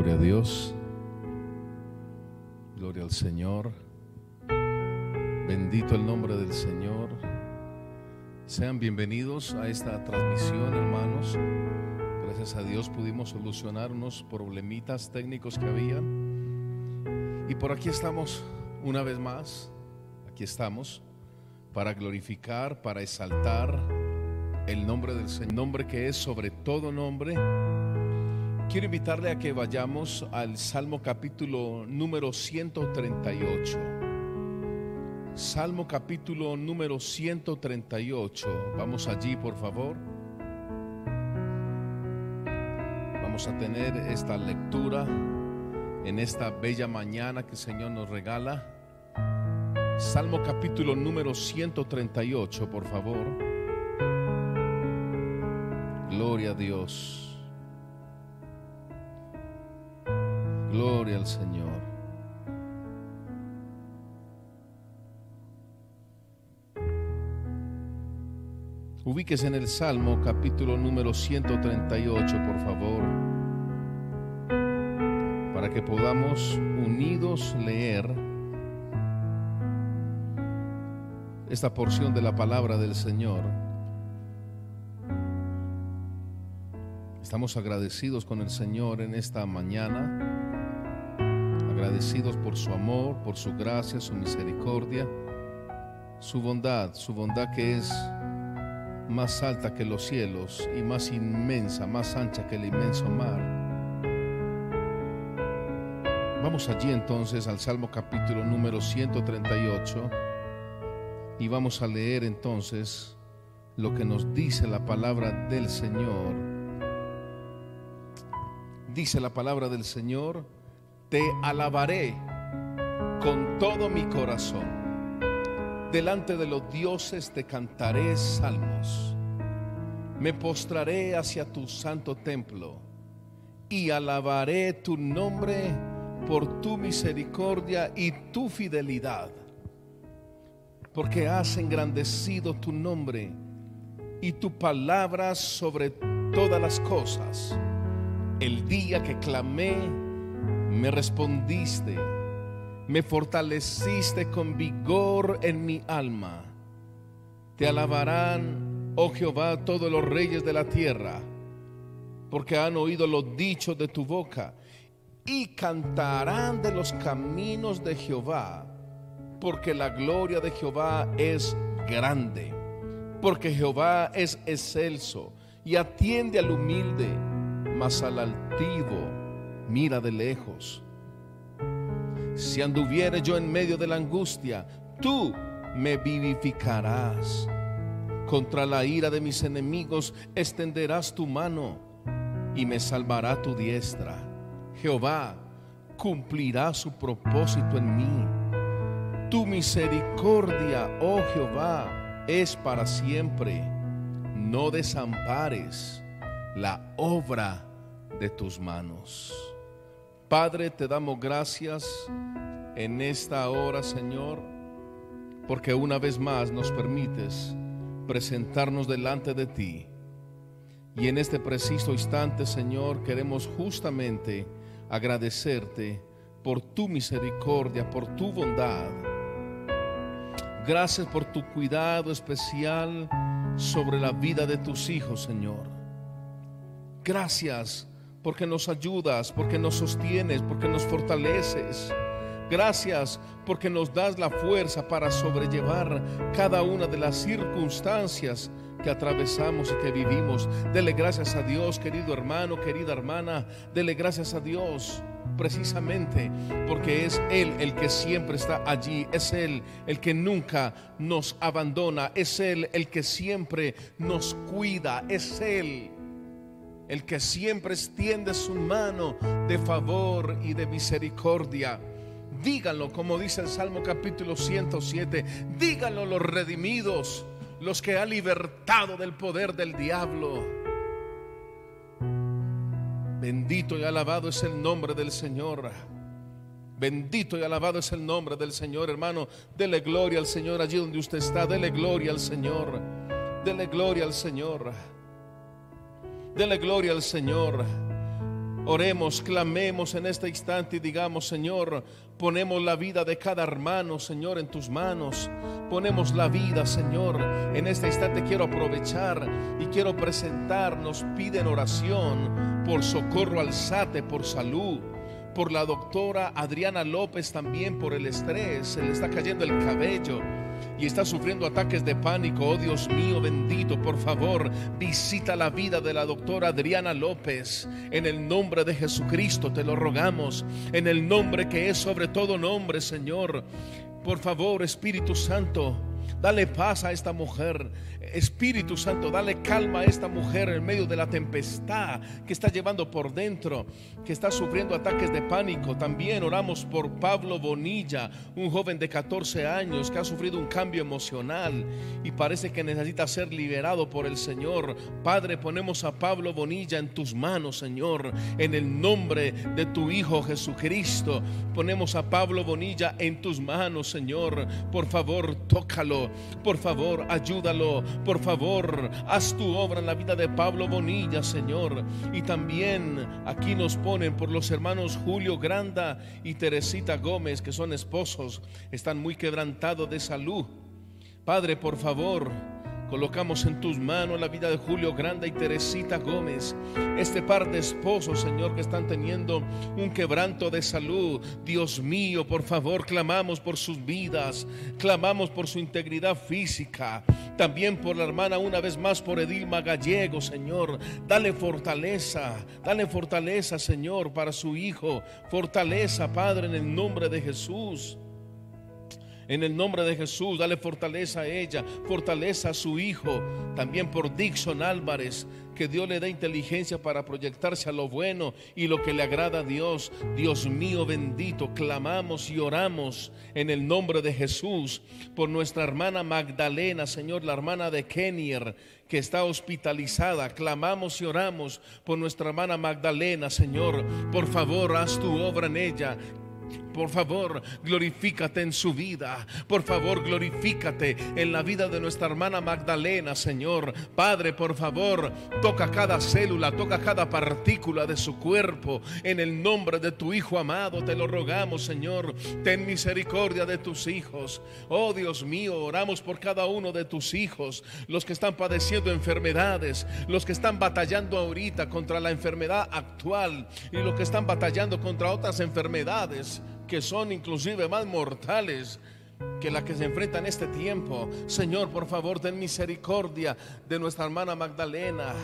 Gloria a Dios. Gloria al Señor. Bendito el nombre del Señor. Sean bienvenidos a esta transmisión, hermanos. Gracias a Dios pudimos solucionar unos problemitas técnicos que habían. Y por aquí estamos una vez más. Aquí estamos para glorificar, para exaltar el nombre del Señor, nombre que es sobre todo nombre. Quiero invitarle a que vayamos al Salmo capítulo número 138. Salmo capítulo número 138. Vamos allí, por favor. Vamos a tener esta lectura en esta bella mañana que el Señor nos regala. Salmo capítulo número 138, por favor. Gloria a Dios. Gloria al Señor. Ubíquese en el Salmo capítulo número 138, por favor, para que podamos unidos leer esta porción de la palabra del Señor. Estamos agradecidos con el Señor en esta mañana, agradecidos por su amor, por su gracia, su misericordia, su bondad, su bondad que es más alta que los cielos y más inmensa, más ancha que el inmenso mar. Vamos allí entonces al Salmo capítulo número 138 y vamos a leer entonces lo que nos dice la palabra del Señor. Dice la palabra del Señor, te alabaré con todo mi corazón. Delante de los dioses te cantaré salmos. Me postraré hacia tu santo templo y alabaré tu nombre por tu misericordia y tu fidelidad. Porque has engrandecido tu nombre y tu palabra sobre todas las cosas. El día que clamé, me respondiste me fortaleciste con vigor en mi alma. Te alabarán, oh Jehová, todos los reyes de la tierra, porque han oído los dichos de tu boca, y cantarán de los caminos de Jehová, porque la gloria de Jehová es grande, porque Jehová es excelso y atiende al humilde, mas al altivo mira de lejos. Si anduviere yo en medio de la angustia, tú me vivificarás. Contra la ira de mis enemigos extenderás tu mano y me salvará tu diestra. Jehová cumplirá su propósito en mí. Tu misericordia, oh Jehová, es para siempre. No desampares la obra de tus manos. Padre, te damos gracias en esta hora, Señor, porque una vez más nos permites presentarnos delante de ti. Y en este preciso instante, Señor, queremos justamente agradecerte por tu misericordia, por tu bondad. Gracias por tu cuidado especial sobre la vida de tus hijos, Señor. Gracias porque nos ayudas, porque nos sostienes, porque nos fortaleces. Gracias porque nos das la fuerza para sobrellevar cada una de las circunstancias que atravesamos y que vivimos. Dele gracias a Dios, querido hermano, querida hermana. Dele gracias a Dios precisamente porque es Él el que siempre está allí. Es Él el que nunca nos abandona. Es Él el que siempre nos cuida. Es Él el que siempre extiende su mano de favor y de misericordia. Díganlo como dice el Salmo capítulo 107. Díganlo los redimidos, los que ha libertado del poder del diablo. Bendito y alabado es el nombre del Señor. Bendito y alabado es el nombre del Señor, hermano. Dele gloria al Señor allí donde usted está. Dele gloria al Señor. Dele gloria al Señor. Dele gloria al Señor. Oremos, clamemos en este instante y digamos, Señor, ponemos la vida de cada hermano, Señor, en tus manos. Ponemos la vida, Señor. En este instante quiero aprovechar y quiero presentarnos. Piden oración por socorro al SATE, por salud por la doctora Adriana López también por el estrés, se le está cayendo el cabello y está sufriendo ataques de pánico. Oh Dios mío bendito, por favor, visita la vida de la doctora Adriana López. En el nombre de Jesucristo te lo rogamos, en el nombre que es sobre todo nombre, Señor. Por favor, Espíritu Santo, dale paz a esta mujer. Espíritu Santo, dale calma a esta mujer en medio de la tempestad que está llevando por dentro, que está sufriendo ataques de pánico. También oramos por Pablo Bonilla, un joven de 14 años que ha sufrido un cambio emocional y parece que necesita ser liberado por el Señor. Padre, ponemos a Pablo Bonilla en tus manos, Señor, en el nombre de tu Hijo Jesucristo. Ponemos a Pablo Bonilla en tus manos, Señor. Por favor, tócalo. Por favor, ayúdalo por favor, haz tu obra en la vida de Pablo Bonilla, Señor. Y también aquí nos ponen por los hermanos Julio Granda y Teresita Gómez, que son esposos, están muy quebrantados de salud. Padre, por favor, Colocamos en tus manos la vida de Julio Grande y Teresita Gómez, este par de esposos, Señor, que están teniendo un quebranto de salud. Dios mío, por favor, clamamos por sus vidas, clamamos por su integridad física, también por la hermana, una vez más por Edilma Gallego, Señor. Dale fortaleza, dale fortaleza, Señor, para su hijo. Fortaleza, Padre, en el nombre de Jesús. En el nombre de Jesús, dale fortaleza a ella, fortaleza a su hijo, también por Dixon Álvarez, que Dios le dé inteligencia para proyectarse a lo bueno y lo que le agrada a Dios. Dios mío bendito, clamamos y oramos en el nombre de Jesús por nuestra hermana Magdalena, Señor, la hermana de Kenier, que está hospitalizada. Clamamos y oramos por nuestra hermana Magdalena, Señor. Por favor, haz tu obra en ella. Por favor, glorifícate en su vida. Por favor, glorifícate en la vida de nuestra hermana Magdalena, Señor. Padre, por favor, toca cada célula, toca cada partícula de su cuerpo. En el nombre de tu Hijo amado, te lo rogamos, Señor. Ten misericordia de tus hijos. Oh Dios mío, oramos por cada uno de tus hijos, los que están padeciendo enfermedades, los que están batallando ahorita contra la enfermedad actual y los que están batallando contra otras enfermedades que son inclusive más mortales que la que se enfrenta en este tiempo. Señor, por favor, ten misericordia de nuestra hermana Magdalena.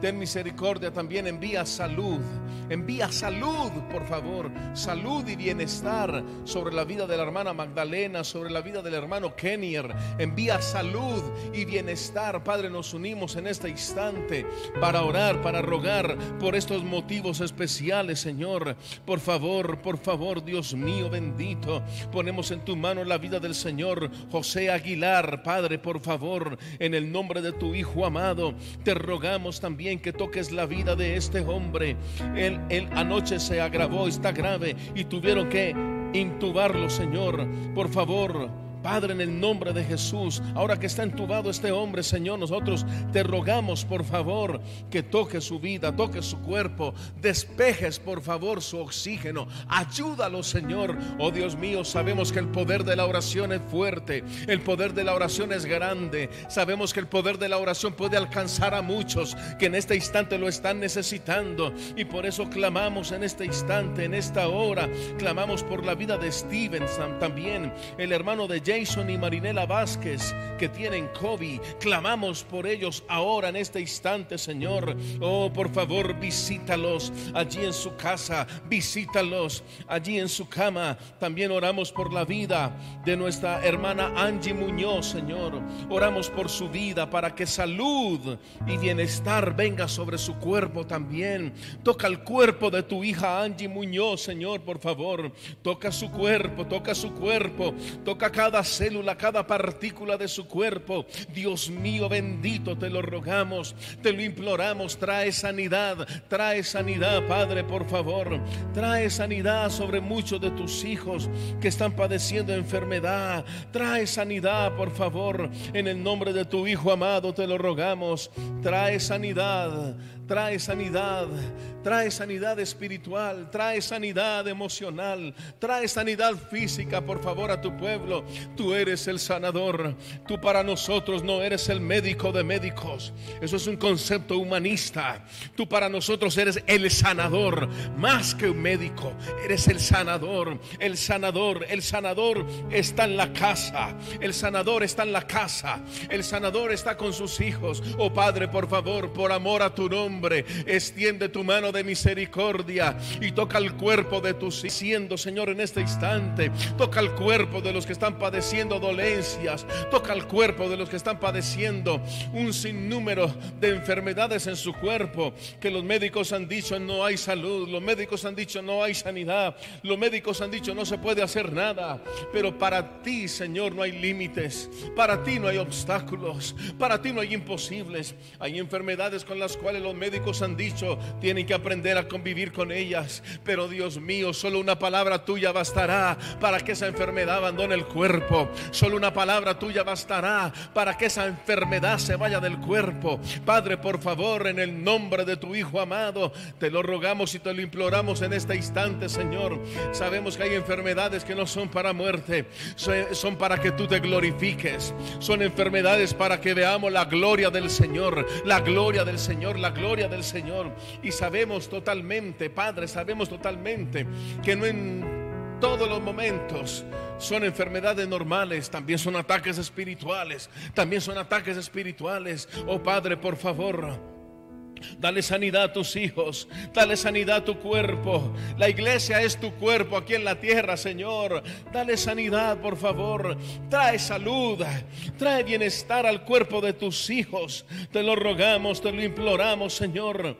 Ten misericordia también, envía salud. Envía salud, por favor. Salud y bienestar sobre la vida de la hermana Magdalena, sobre la vida del hermano Kenier. Envía salud y bienestar. Padre, nos unimos en este instante para orar, para rogar por estos motivos especiales, Señor. Por favor, por favor, Dios mío bendito, ponemos en tu mano la vida del Señor José Aguilar. Padre, por favor, en el nombre de tu Hijo amado, te rogamos también que toques la vida de este hombre. Él, él anoche se agravó, está grave y tuvieron que intubarlo, Señor. Por favor Padre, en el nombre de Jesús, ahora que está entubado este hombre, Señor, nosotros te rogamos, por favor, que toque su vida, toque su cuerpo, despejes, por favor, su oxígeno. Ayúdalo, Señor. Oh Dios mío, sabemos que el poder de la oración es fuerte, el poder de la oración es grande. Sabemos que el poder de la oración puede alcanzar a muchos que en este instante lo están necesitando. Y por eso clamamos en este instante, en esta hora, clamamos por la vida de Stevenson también, el hermano de James Jason y Marinela Vázquez que tienen COVID. Clamamos por ellos ahora en este instante, Señor. Oh, por favor, visítalos allí en su casa, visítalos allí en su cama. También oramos por la vida de nuestra hermana Angie Muñoz, Señor. Oramos por su vida para que salud y bienestar venga sobre su cuerpo también. Toca el cuerpo de tu hija Angie Muñoz, Señor, por favor. Toca su cuerpo, toca su cuerpo, toca cada célula, cada partícula de su cuerpo. Dios mío bendito, te lo rogamos, te lo imploramos. Trae sanidad, trae sanidad, Padre, por favor. Trae sanidad sobre muchos de tus hijos que están padeciendo enfermedad. Trae sanidad, por favor. En el nombre de tu Hijo amado, te lo rogamos. Trae sanidad trae sanidad, trae sanidad espiritual, trae sanidad emocional, trae sanidad física, por favor, a tu pueblo. Tú eres el sanador, tú para nosotros no eres el médico de médicos, eso es un concepto humanista. Tú para nosotros eres el sanador, más que un médico, eres el sanador, el sanador, el sanador está en la casa, el sanador está en la casa, el sanador está con sus hijos. Oh Padre, por favor, por amor a tu nombre extiende tu mano de misericordia y toca el cuerpo de tus siendo, Señor, en este instante. Toca el cuerpo de los que están padeciendo dolencias. Toca el cuerpo de los que están padeciendo un sinnúmero de enfermedades en su cuerpo. Que los médicos han dicho no hay salud. Los médicos han dicho no hay sanidad. Los médicos han dicho no se puede hacer nada. Pero para ti, Señor, no hay límites. Para ti no hay obstáculos. Para ti no hay imposibles. Hay enfermedades con las cuales los médicos médicos han dicho, tienen que aprender a convivir con ellas. Pero Dios mío, solo una palabra tuya bastará para que esa enfermedad abandone el cuerpo. Solo una palabra tuya bastará para que esa enfermedad se vaya del cuerpo. Padre, por favor, en el nombre de tu Hijo amado, te lo rogamos y te lo imploramos en este instante, Señor. Sabemos que hay enfermedades que no son para muerte, son para que tú te glorifiques. Son enfermedades para que veamos la gloria del Señor, la gloria del Señor, la gloria del Señor. Y sabemos totalmente, Padre, sabemos totalmente que no en todos los momentos son enfermedades normales, también son ataques espirituales, también son ataques espirituales. Oh Padre, por favor. Dale sanidad a tus hijos, dale sanidad a tu cuerpo. La iglesia es tu cuerpo aquí en la tierra, Señor. Dale sanidad, por favor. Trae salud, trae bienestar al cuerpo de tus hijos. Te lo rogamos, te lo imploramos, Señor.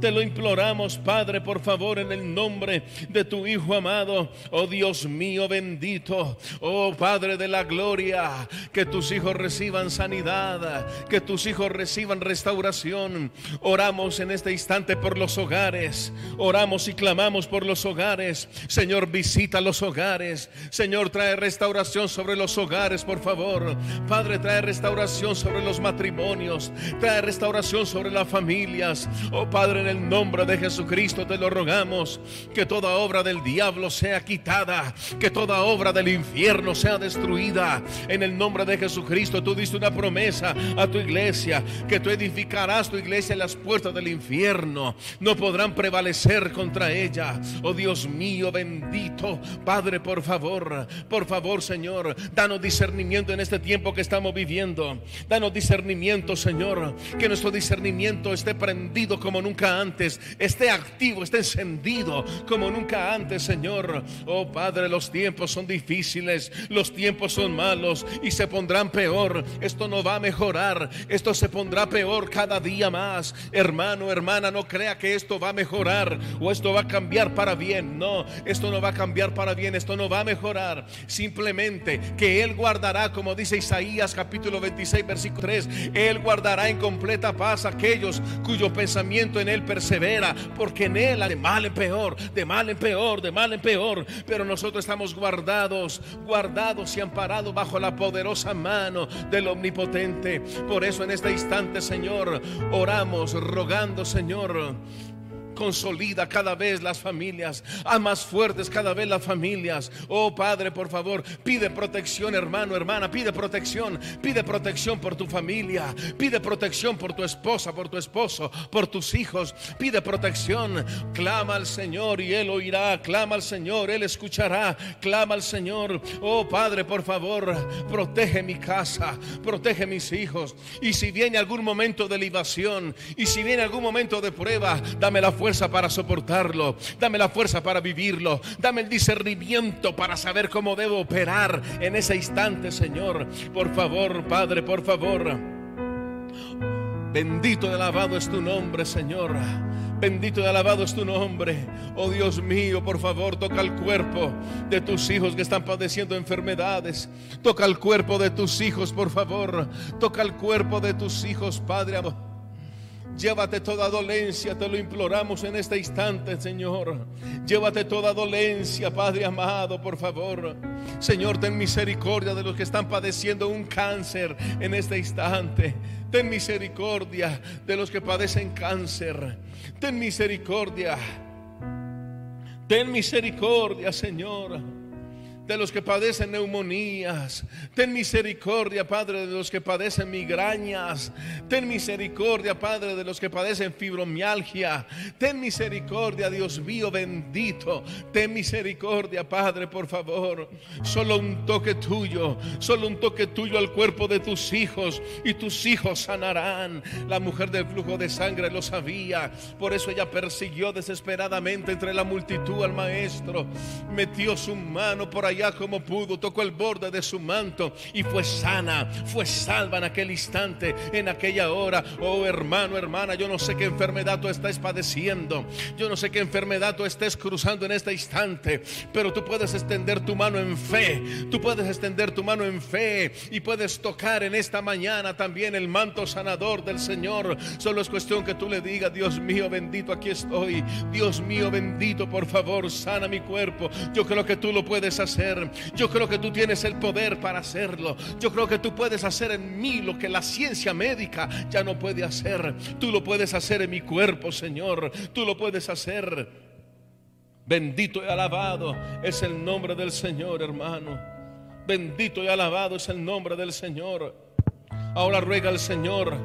Te lo imploramos, Padre, por favor, en el nombre de tu Hijo amado. Oh Dios mío bendito. Oh Padre de la gloria. Que tus hijos reciban sanidad. Que tus hijos reciban restauración. Oramos en este instante por los hogares. Oramos y clamamos por los hogares. Señor, visita los hogares. Señor, trae restauración sobre los hogares, por favor. Padre, trae restauración sobre los matrimonios. Trae restauración sobre las familias. Oh Padre, el nombre de Jesucristo te lo rogamos, que toda obra del diablo sea quitada, que toda obra del infierno sea destruida. En el nombre de Jesucristo tú diste una promesa a tu iglesia, que tú edificarás tu iglesia en las puertas del infierno, no podrán prevalecer contra ella. Oh Dios mío, bendito Padre, por favor, por favor Señor, danos discernimiento en este tiempo que estamos viviendo. Danos discernimiento, Señor, que nuestro discernimiento esté prendido como nunca antes, esté activo, esté encendido como nunca antes, Señor. Oh Padre, los tiempos son difíciles, los tiempos son malos y se pondrán peor. Esto no va a mejorar, esto se pondrá peor cada día más. Hermano, hermana, no crea que esto va a mejorar o esto va a cambiar para bien. No, esto no va a cambiar para bien, esto no va a mejorar. Simplemente que Él guardará, como dice Isaías capítulo 26, versículo 3, Él guardará en completa paz aquellos cuyo pensamiento en Él persevera, porque en Él de mal en peor, de mal en peor, de mal en peor. Pero nosotros estamos guardados, guardados y amparados bajo la poderosa mano del Omnipotente. Por eso en este instante, Señor, oramos, rogando, Señor consolida cada vez las familias, a más fuertes cada vez las familias. Oh Padre, por favor, pide protección, hermano, hermana, pide protección, pide protección por tu familia, pide protección por tu esposa, por tu esposo, por tus hijos, pide protección. Clama al Señor y Él oirá, clama al Señor, Él escuchará, clama al Señor. Oh Padre, por favor, protege mi casa, protege mis hijos. Y si viene algún momento de libación, y si viene algún momento de prueba, dame la fuerza para soportarlo. Dame la fuerza para vivirlo. Dame el discernimiento para saber cómo debo operar en ese instante, Señor. Por favor, Padre, por favor. Bendito y alabado es tu nombre, Señor. Bendito y alabado es tu nombre. Oh Dios mío, por favor, toca el cuerpo de tus hijos que están padeciendo enfermedades. Toca el cuerpo de tus hijos, por favor. Toca el cuerpo de tus hijos, Padre. Llévate toda dolencia, te lo imploramos en este instante, Señor. Llévate toda dolencia, Padre amado, por favor. Señor, ten misericordia de los que están padeciendo un cáncer en este instante. Ten misericordia de los que padecen cáncer. Ten misericordia. Ten misericordia, Señor de los que padecen neumonías. Ten misericordia, Padre, de los que padecen migrañas. Ten misericordia, Padre, de los que padecen fibromialgia. Ten misericordia, Dios mío bendito. Ten misericordia, Padre, por favor. Solo un toque tuyo, solo un toque tuyo al cuerpo de tus hijos y tus hijos sanarán. La mujer del flujo de sangre lo sabía. Por eso ella persiguió desesperadamente entre la multitud al maestro. Metió su mano por allá como pudo, tocó el borde de su manto y fue sana, fue salva en aquel instante, en aquella hora. Oh hermano, hermana, yo no sé qué enfermedad tú estás padeciendo, yo no sé qué enfermedad tú estés cruzando en este instante, pero tú puedes extender tu mano en fe, tú puedes extender tu mano en fe y puedes tocar en esta mañana también el manto sanador del Señor. Solo es cuestión que tú le digas, Dios mío bendito, aquí estoy. Dios mío bendito, por favor, sana mi cuerpo. Yo creo que tú lo puedes hacer. Yo creo que tú tienes el poder para hacerlo. Yo creo que tú puedes hacer en mí lo que la ciencia médica ya no puede hacer. Tú lo puedes hacer en mi cuerpo, Señor. Tú lo puedes hacer. Bendito y alabado es el nombre del Señor, hermano. Bendito y alabado es el nombre del Señor. Ahora ruega al Señor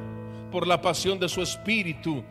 por la pasión de su espíritu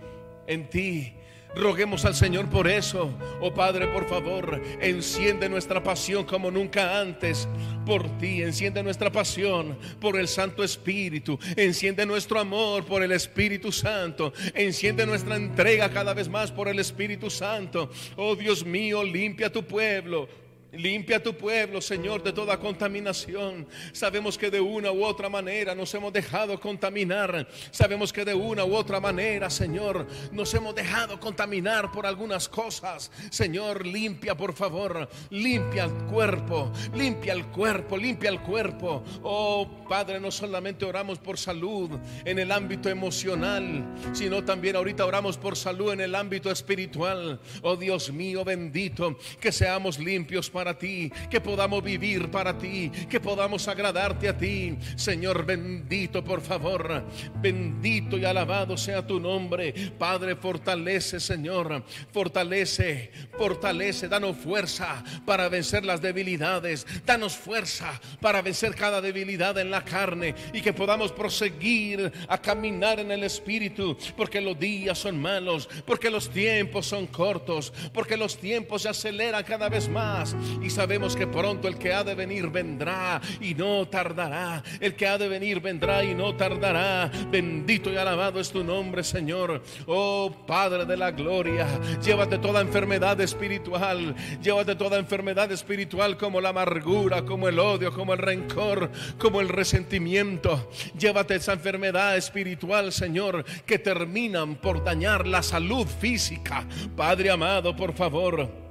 en ti Roguemos al Señor por eso. Oh Padre, por favor, enciende nuestra pasión como nunca antes por ti. Enciende nuestra pasión por el Santo Espíritu. Enciende nuestro amor por el Espíritu Santo. Enciende nuestra entrega cada vez más por el Espíritu Santo. Oh Dios mío, limpia tu pueblo. Limpia tu pueblo, Señor, de toda contaminación. Sabemos que de una u otra manera nos hemos dejado contaminar. Sabemos que de una u otra manera, Señor, nos hemos dejado contaminar por algunas cosas. Señor, limpia, por favor. Limpia el cuerpo. Limpia el cuerpo. Limpia el cuerpo. Oh, Padre, no solamente oramos por salud en el ámbito emocional, sino también ahorita oramos por salud en el ámbito espiritual. Oh, Dios mío, bendito, que seamos limpios para para ti, que podamos vivir para ti, que podamos agradarte a ti. Señor bendito, por favor, bendito y alabado sea tu nombre. Padre, fortalece, Señor, fortalece, fortalece, danos fuerza para vencer las debilidades, danos fuerza para vencer cada debilidad en la carne y que podamos proseguir a caminar en el Espíritu, porque los días son malos, porque los tiempos son cortos, porque los tiempos se aceleran cada vez más y sabemos que pronto el que ha de venir vendrá y no tardará. El que ha de venir vendrá y no tardará. Bendito y alabado es tu nombre, Señor. Oh Padre de la gloria, llévate toda enfermedad espiritual. Llévate toda enfermedad espiritual como la amargura, como el odio, como el rencor, como el resentimiento. Llévate esa enfermedad espiritual, Señor, que terminan por dañar la salud física. Padre amado, por favor.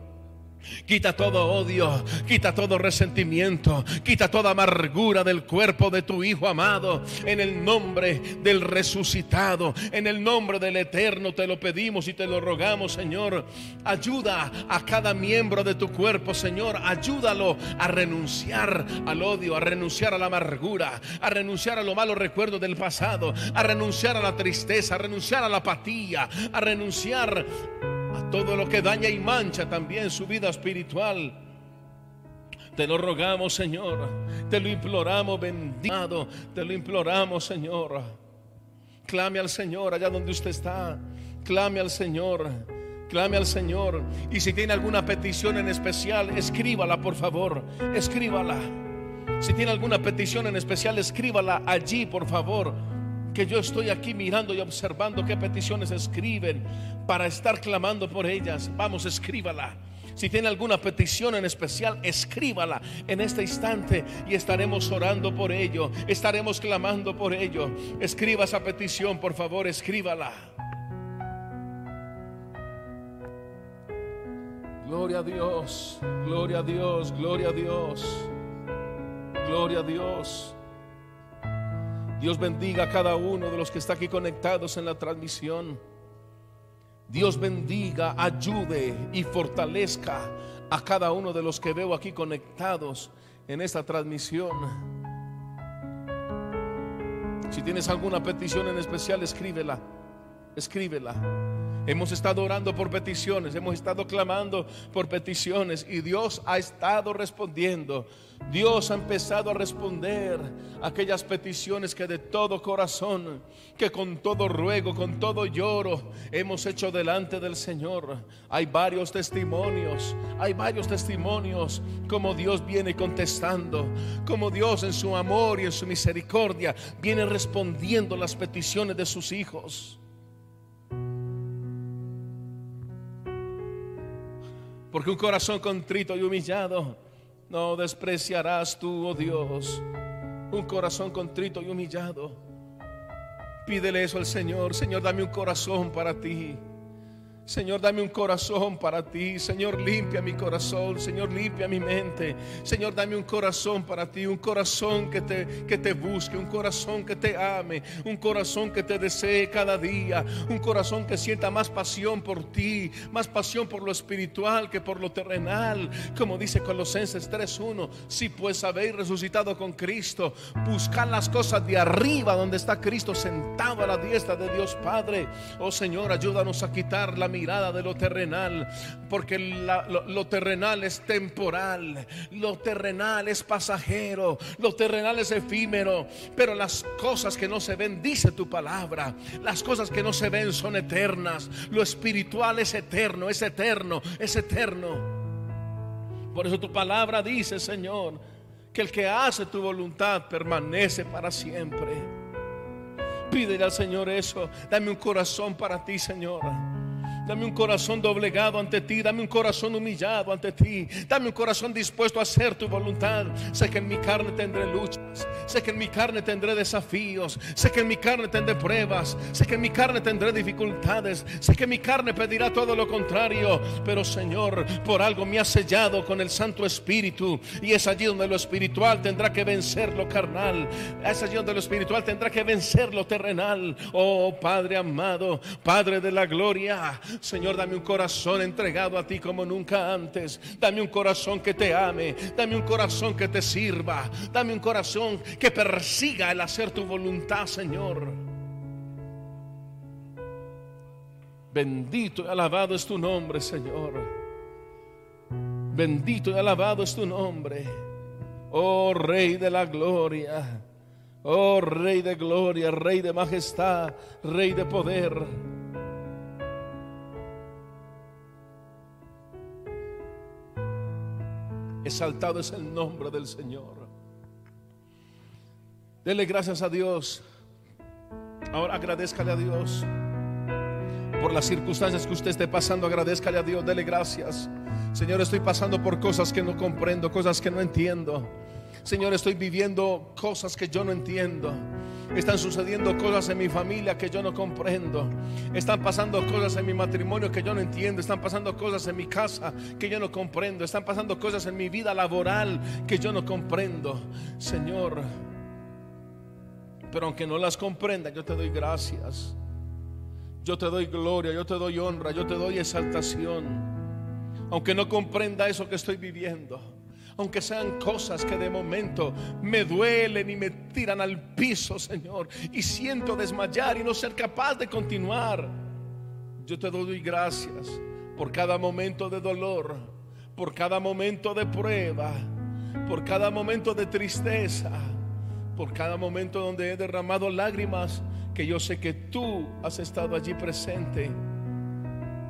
Quita todo odio, quita todo resentimiento, quita toda amargura del cuerpo de tu Hijo amado. En el nombre del resucitado, en el nombre del eterno te lo pedimos y te lo rogamos, Señor. Ayuda a cada miembro de tu cuerpo, Señor. Ayúdalo a renunciar al odio, a renunciar a la amargura, a renunciar a los malos recuerdos del pasado, a renunciar a la tristeza, a renunciar a la apatía, a renunciar todo lo que daña y mancha también su vida espiritual. Te lo rogamos, Señor. Te lo imploramos, bendito. Te lo imploramos, Señor. Clame al Señor allá donde usted está. Clame al Señor. Clame al Señor. Y si tiene alguna petición en especial, escríbala, por favor. Escríbala. Si tiene alguna petición en especial, escríbala allí, por favor que yo estoy aquí mirando y observando qué peticiones escriben para estar clamando por ellas. Vamos, escríbala. Si tiene alguna petición en especial, escríbala en este instante y estaremos orando por ello, estaremos clamando por ello. Escriba esa petición, por favor, escríbala. Gloria a Dios, gloria a Dios, gloria a Dios, gloria a Dios. Dios bendiga a cada uno de los que está aquí conectados en la transmisión. Dios bendiga, ayude y fortalezca a cada uno de los que veo aquí conectados en esta transmisión. Si tienes alguna petición en especial, escríbela. Escríbela. Hemos estado orando por peticiones, hemos estado clamando por peticiones y Dios ha estado respondiendo. Dios ha empezado a responder aquellas peticiones que de todo corazón, que con todo ruego, con todo lloro, hemos hecho delante del Señor. Hay varios testimonios, hay varios testimonios como Dios viene contestando, como Dios en su amor y en su misericordia viene respondiendo las peticiones de sus hijos. Porque un corazón contrito y humillado no despreciarás tú, oh Dios. Un corazón contrito y humillado. Pídele eso al Señor. Señor, dame un corazón para ti. Señor, dame un corazón para ti. Señor, limpia mi corazón. Señor, limpia mi mente. Señor, dame un corazón para ti. Un corazón que te, que te busque. Un corazón que te ame. Un corazón que te desee cada día. Un corazón que sienta más pasión por ti. Más pasión por lo espiritual que por lo terrenal. Como dice Colosenses 3.1. Si pues habéis resucitado con Cristo, buscad las cosas de arriba donde está Cristo sentado a la diestra de Dios Padre. Oh Señor, ayúdanos a quitar la mirada de lo terrenal, porque lo, terrenal es temporal, lo terrenal es pasajero, lo terrenal es efímero, pero las cosas que no se ven, dice tu palabra, las cosas que no se ven son eternas, lo espiritual es eterno, es eterno, es eterno. Por eso tu palabra dice, Señor, que el que hace tu voluntad permanece para siempre. Pídele al Señor eso. Dame un corazón para ti, Señor. Dame un corazón doblegado ante ti. Dame un corazón humillado ante ti. Dame un corazón dispuesto a hacer tu voluntad. Sé que en mi carne tendré luchas. Sé que en mi carne tendré desafíos. Sé que en mi carne tendré pruebas. Sé que en mi carne tendré dificultades. Sé que mi carne pedirá todo lo contrario. Pero Señor, por algo me ha sellado con el Santo Espíritu. Y es allí donde lo espiritual tendrá que vencer lo carnal. Es allí donde lo espiritual tendrá que vencer lo terrenal. Oh Padre amado, Padre de la gloria. Señor, dame un corazón entregado a ti como nunca antes. Dame un corazón que te ame. Dame un corazón que te sirva. Dame un corazón que persiga el hacer tu voluntad, Señor. Bendito y alabado es tu nombre, Señor. Bendito y alabado es tu nombre. Oh Rey de la Gloria. Oh Rey de Gloria, Rey de Majestad, Rey de Poder. Exaltado es el nombre del Señor. Dele gracias a Dios. Ahora agradezcale a Dios por las circunstancias que usted esté pasando. Agradezcale a Dios. Dele gracias. Señor, estoy pasando por cosas que no comprendo, cosas que no entiendo. Señor, estoy viviendo cosas que yo no entiendo. Están sucediendo cosas en mi familia que yo no comprendo. Están pasando cosas en mi matrimonio que yo no entiendo. Están pasando cosas en mi casa que yo no comprendo. Están pasando cosas en mi vida laboral que yo no comprendo. Señor, pero aunque no las comprenda, yo te doy gracias. Yo te doy gloria, yo te doy honra, yo te doy exaltación. Aunque no comprenda eso que estoy viviendo aunque sean cosas que de momento me duelen y me tiran al piso, Señor, y siento desmayar y no ser capaz de continuar. Yo te doy gracias por cada momento de dolor, por cada momento de prueba, por cada momento de tristeza, por cada momento donde he derramado lágrimas, que yo sé que tú has estado allí presente.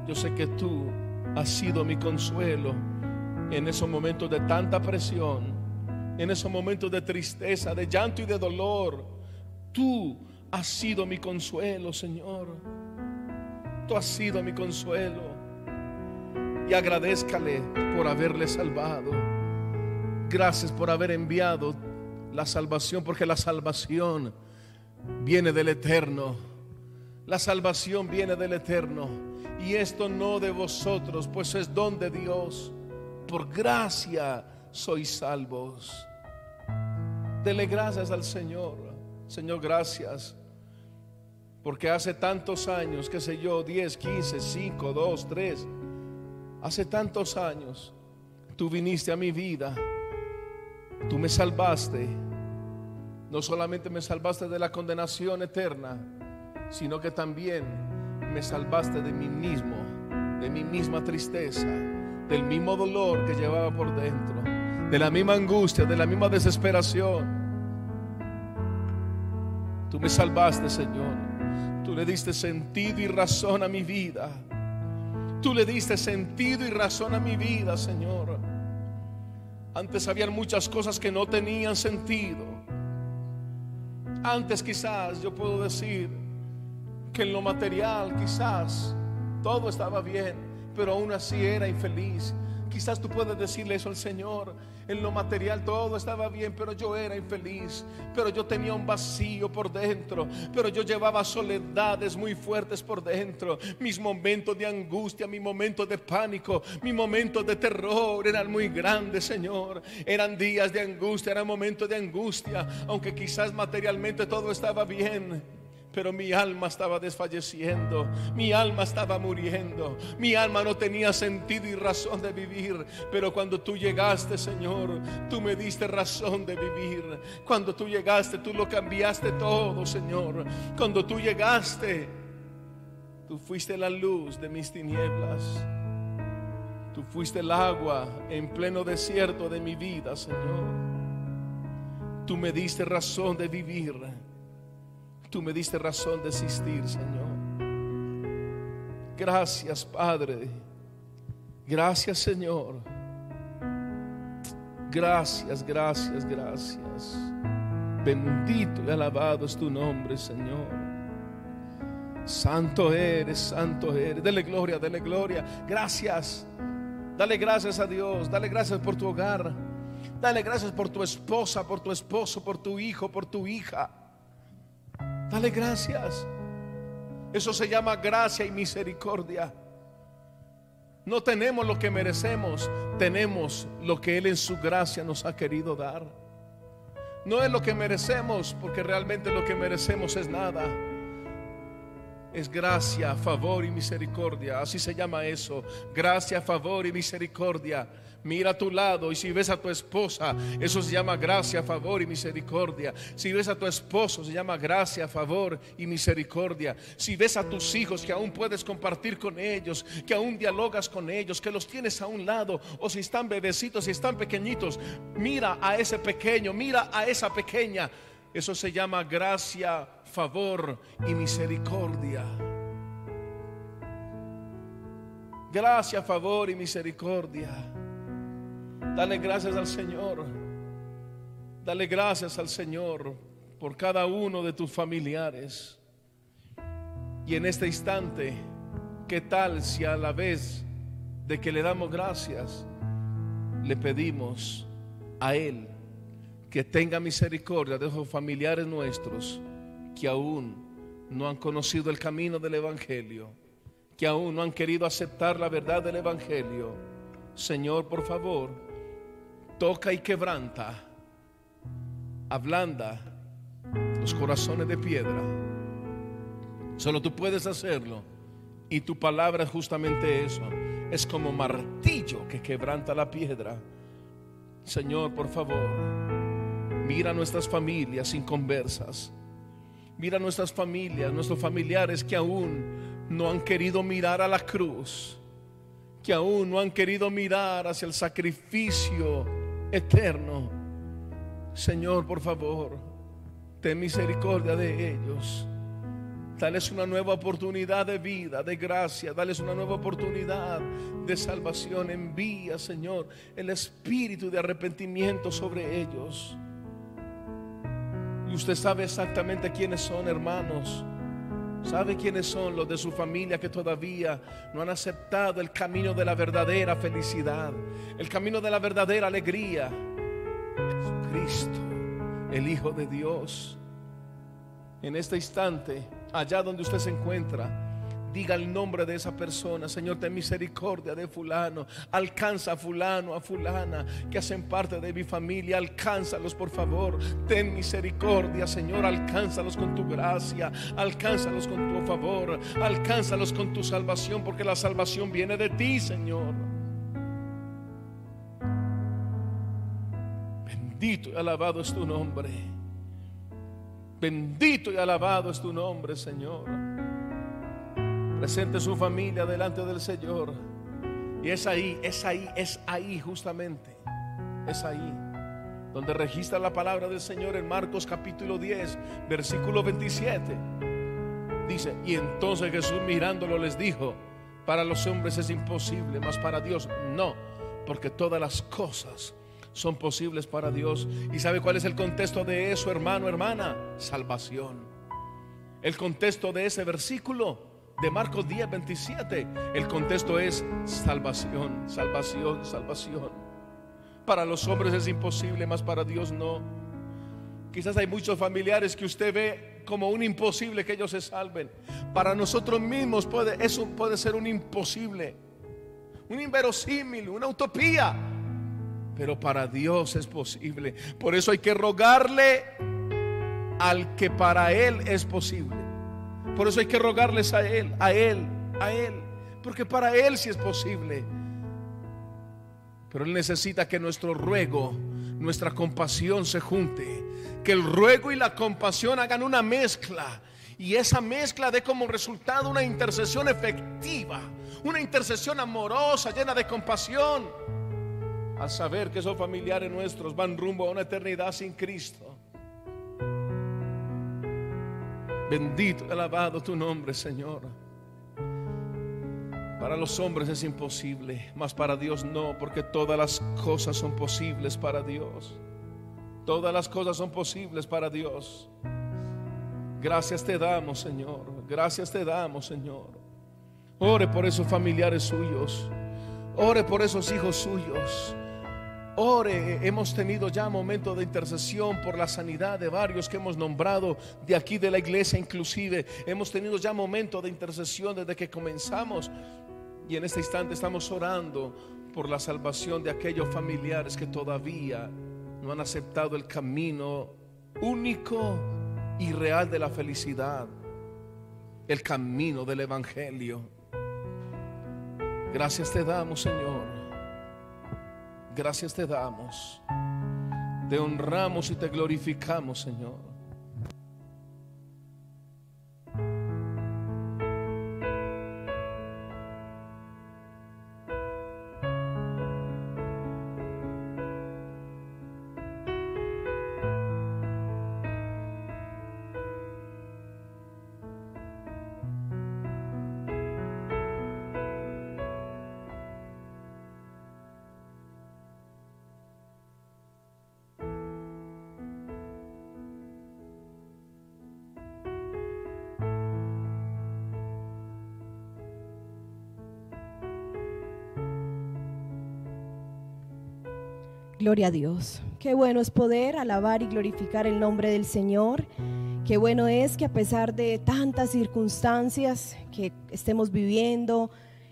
Yo sé que tú has sido mi consuelo en esos momentos de tanta presión, en esos momentos de tristeza, de llanto y de dolor, tú has sido mi consuelo, Señor. Tú has sido mi consuelo. Y agradezcale por haberle salvado. Gracias por haber enviado la salvación, porque la salvación viene del eterno. La salvación viene del eterno. Y esto no de vosotros, pues es don de Dios por gracia sois salvos. Dele gracias al Señor. Señor, gracias. Porque hace tantos años, qué sé yo, 10, 15, 5, 2, 3, hace tantos años, tú viniste a mi vida, tú me salvaste. no solamente me salvaste de la condenación eterna, sino que también me salvaste de mí mismo, de mi misma tristeza, del mismo dolor que llevaba por dentro, de la misma angustia, de la misma desesperación. Tú me salvaste, Señor. Tú le diste sentido y razón a mi vida. Tú le diste sentido y razón a mi vida, Señor. Antes habían muchas cosas que no tenían sentido. Antes quizás yo puedo decir que en lo material quizás todo estaba bien, pero aún así era infeliz. Quizás tú puedes decirle eso al Señor. En lo material todo estaba bien, pero yo era infeliz. Pero yo tenía un vacío por dentro. Pero yo llevaba soledades muy fuertes por dentro. Mis momentos de angustia, mis momentos de pánico, mis momentos de terror eran muy grandes, Señor. Eran días de angustia, eran momentos de angustia. Aunque quizás materialmente todo estaba bien pero mi alma estaba desfalleciendo, mi alma estaba muriendo, mi alma no tenía sentido y razón de vivir, pero cuando tú llegaste, Señor, tú me diste razón de vivir. Cuando tú llegaste, tú lo cambiaste todo, Señor. Cuando tú llegaste, tú fuiste la luz de mis tinieblas. Tú fuiste el agua en pleno desierto de mi vida, Señor. Tú me diste razón de vivir. Tú me diste razón de existir, Señor. Gracias, Padre. Gracias, Señor. Gracias, gracias, gracias. Bendito y alabado es tu nombre, Señor. Santo eres, santo eres. Dele gloria, dele gloria. Gracias. Dale gracias a Dios. Dale gracias por tu hogar. Dale gracias por tu esposa, por tu esposo, por tu hijo, por tu hija. Dale gracias. Eso se llama gracia y misericordia. No tenemos lo que merecemos, tenemos lo que Él en su gracia nos ha querido dar. No es lo que merecemos, porque realmente lo que merecemos es nada. Es gracia, favor y misericordia. Así se llama eso. Gracia, favor y misericordia mira a tu lado y si ves a tu esposa, eso se llama gracia, favor y misericordia. Si ves a tu esposo, se llama gracia, favor y misericordia. Si ves a tus hijos que aún puedes compartir con ellos, que aún dialogas con ellos, que los tienes a un lado, o si están bebecitos, si están pequeñitos, mira a ese pequeño, mira a esa pequeña. Eso se llama gracia, favor y misericordia. Gracia, favor y misericordia. Dale gracias al Señor. Dale gracias al Señor por cada uno de tus familiares. Y en este instante, ¿qué tal si a la vez de que le damos gracias, le pedimos a Él que tenga misericordia de esos familiares nuestros que aún no han conocido el camino del Evangelio, que aún no han querido aceptar la verdad del Evangelio? Señor, por favor, toca y quebranta, ablanda los corazones de piedra. Solo tú puedes hacerlo. Y tu palabra es justamente eso. Es como martillo que quebranta la piedra. Señor, por favor, mira nuestras familias inconversas. Mira nuestras familias, nuestros familiares que aún no han querido mirar a la cruz, que aún no han querido mirar hacia el sacrificio eterno. Señor, por favor, ten misericordia de ellos. Dales una nueva oportunidad de vida, de gracia. Dales una nueva oportunidad de salvación. Envía, Señor, el espíritu de arrepentimiento sobre ellos. Y usted sabe exactamente quiénes son, hermanos. ¿Sabe quiénes son los de su familia que todavía no han aceptado el camino de la verdadera felicidad? El camino de la verdadera alegría. Jesucristo, el Hijo de Dios. En este instante, allá donde usted se encuentra, diga el nombre de esa persona. Señor, ten misericordia de fulano. Alcanza a fulano, a fulana que hacen parte de mi familia. Alcánzalos, por favor. Ten misericordia, Señor. Alcánzalos con tu gracia. Alcánzalos con tu favor. Alcánzalos con tu salvación, porque la salvación viene de ti, Señor. Bendito y alabado es tu nombre. Bendito y alabado es tu nombre, Señor. Presente su familia delante del Señor. Y es ahí, es ahí, es ahí justamente. Es ahí donde registra la palabra del Señor en Marcos capítulo 10, versículo 27. Dice, y entonces Jesús mirándolo les dijo, para los hombres es imposible, mas para Dios no, porque todas las cosas son posibles para Dios. ¿Y sabe cuál es el contexto de eso, hermano, hermana? Salvación. El contexto de ese versículo de Marcos 10, 27, el contexto es salvación, salvación, salvación. Para los hombres es imposible, mas para Dios no. Quizás hay muchos familiares que usted ve como un imposible que ellos se salven. Para nosotros mismos puede, eso puede ser un imposible, un inverosímil, una utopía. Pero para Dios es posible. Por eso hay que rogarle al que para Él es posible. Por eso hay que rogarles a Él, a Él, a Él. Porque para Él sí es posible. Pero Él necesita que nuestro ruego, nuestra compasión se junte. Que el ruego y la compasión hagan una mezcla. Y esa mezcla dé como resultado una intercesión efectiva. Una intercesión amorosa, llena de compasión al saber que esos familiares nuestros van rumbo a una eternidad sin Cristo. Bendito y alabado tu nombre, Señor. Para los hombres es imposible, mas para Dios no, porque todas las cosas son posibles para Dios. Todas las cosas son posibles para Dios. Gracias te damos, Señor. Gracias te damos, Señor. Ore por esos familiares suyos. Ore por esos hijos suyos. Ore, hemos tenido ya momentos de intercesión por la sanidad de varios que hemos nombrado de aquí de la iglesia inclusive. Hemos tenido ya momentos de intercesión desde que comenzamos y en este instante estamos orando por la salvación de aquellos familiares que todavía no han aceptado el camino único y real de la felicidad, el camino del Evangelio. Gracias te damos, Señor Gracias te damos. Te honramos y te glorificamos, Señor. Gloria a Dios. Qué bueno es poder alabar y glorificar el nombre del Señor. Qué bueno es que a pesar de tantas circunstancias que estemos viviendo,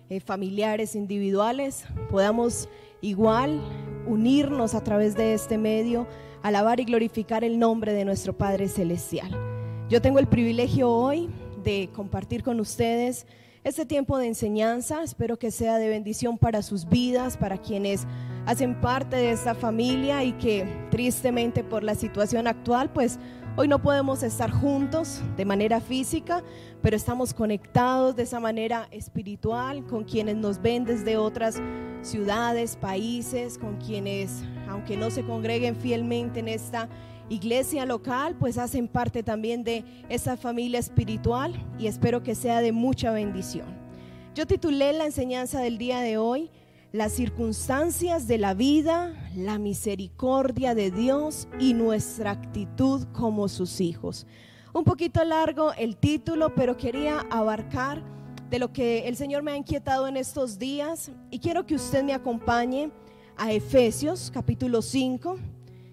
eh, familiares, individuales, podamos igual unirnos a través de este medio, alabar y glorificar el nombre de nuestro Padre Celestial. Yo tengo el privilegio hoy de compartir con ustedes este tiempo de enseñanza. Espero que sea de bendición para sus vidas, para quienes hacen parte de esta familia y que tristemente por la situación actual, pues hoy no podemos estar juntos de manera física, pero estamos conectados de esa manera espiritual con quienes nos ven desde otras ciudades, países, con quienes, aunque no se congreguen fielmente en esta iglesia local, pues hacen parte también de esa familia espiritual y espero que sea de mucha bendición. Yo titulé la enseñanza del día de hoy, las circunstancias de la vida, la misericordia de Dios y nuestra actitud como sus hijos. Un poquito largo el título, pero quería abarcar de lo que el Señor me ha inquietado en estos días y quiero que usted me acompañe a Efesios capítulo 5,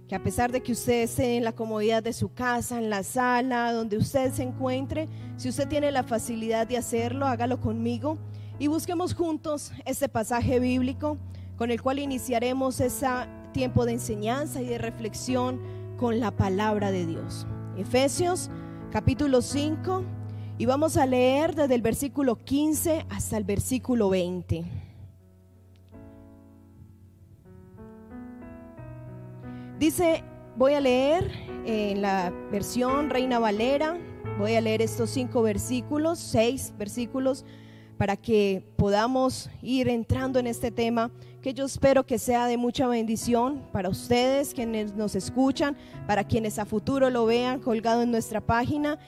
que a pesar de que usted esté en la comodidad de su casa, en la sala, donde usted se encuentre, si usted tiene la facilidad de hacerlo, hágalo conmigo y busquemos juntos este pasaje bíblico con el cual iniciaremos ese tiempo de enseñanza y de reflexión con la palabra de Dios. Efesios capítulo 5 y vamos a leer desde el versículo 15 hasta el versículo 20. Dice, voy a leer en la versión Reina Valera, voy a leer estos cinco versículos, seis versículos, para que podamos ir entrando en este tema que yo espero que sea de mucha bendición para ustedes, quienes nos escuchan, para quienes a futuro lo vean colgado en nuestra página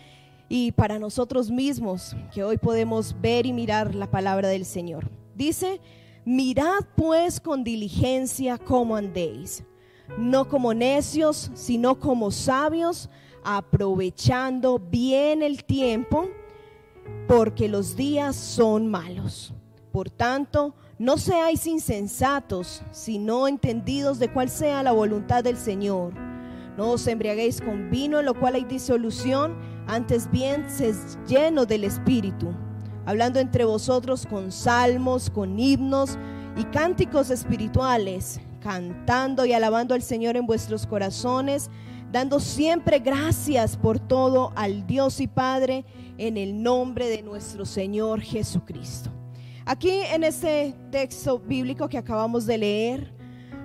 y para nosotros mismos que hoy podemos ver y mirar la palabra del Señor. Dice, mirad pues con diligencia cómo andéis, no como necios, sino como sabios, aprovechando bien el tiempo porque los días son malos. Por tanto, no seáis insensatos, sino entendidos de cuál sea la voluntad del Señor. No os embriaguéis con vino, en lo cual hay disolución, antes bien se lleno del Espíritu, hablando entre vosotros con salmos, con himnos y cánticos espirituales, cantando y alabando al Señor en vuestros corazones, dando siempre gracias por todo al Dios y Padre en el nombre de nuestro Señor Jesucristo. Aquí en este texto bíblico que acabamos de leer,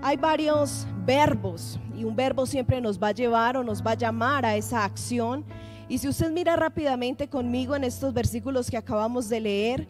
hay varios verbos y un verbo siempre nos va a llevar o nos va a llamar a esa acción. Y si usted mira rápidamente conmigo en estos versículos que acabamos de leer,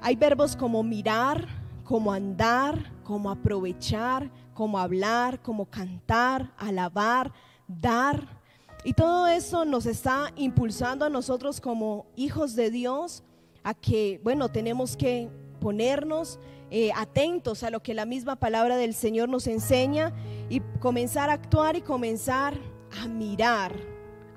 hay verbos como mirar, como andar, como aprovechar, como hablar, como cantar, alabar, dar. Y todo eso nos está impulsando a nosotros como hijos de Dios a que, bueno, tenemos que ponernos eh, atentos a lo que la misma palabra del Señor nos enseña y comenzar a actuar y comenzar a mirar,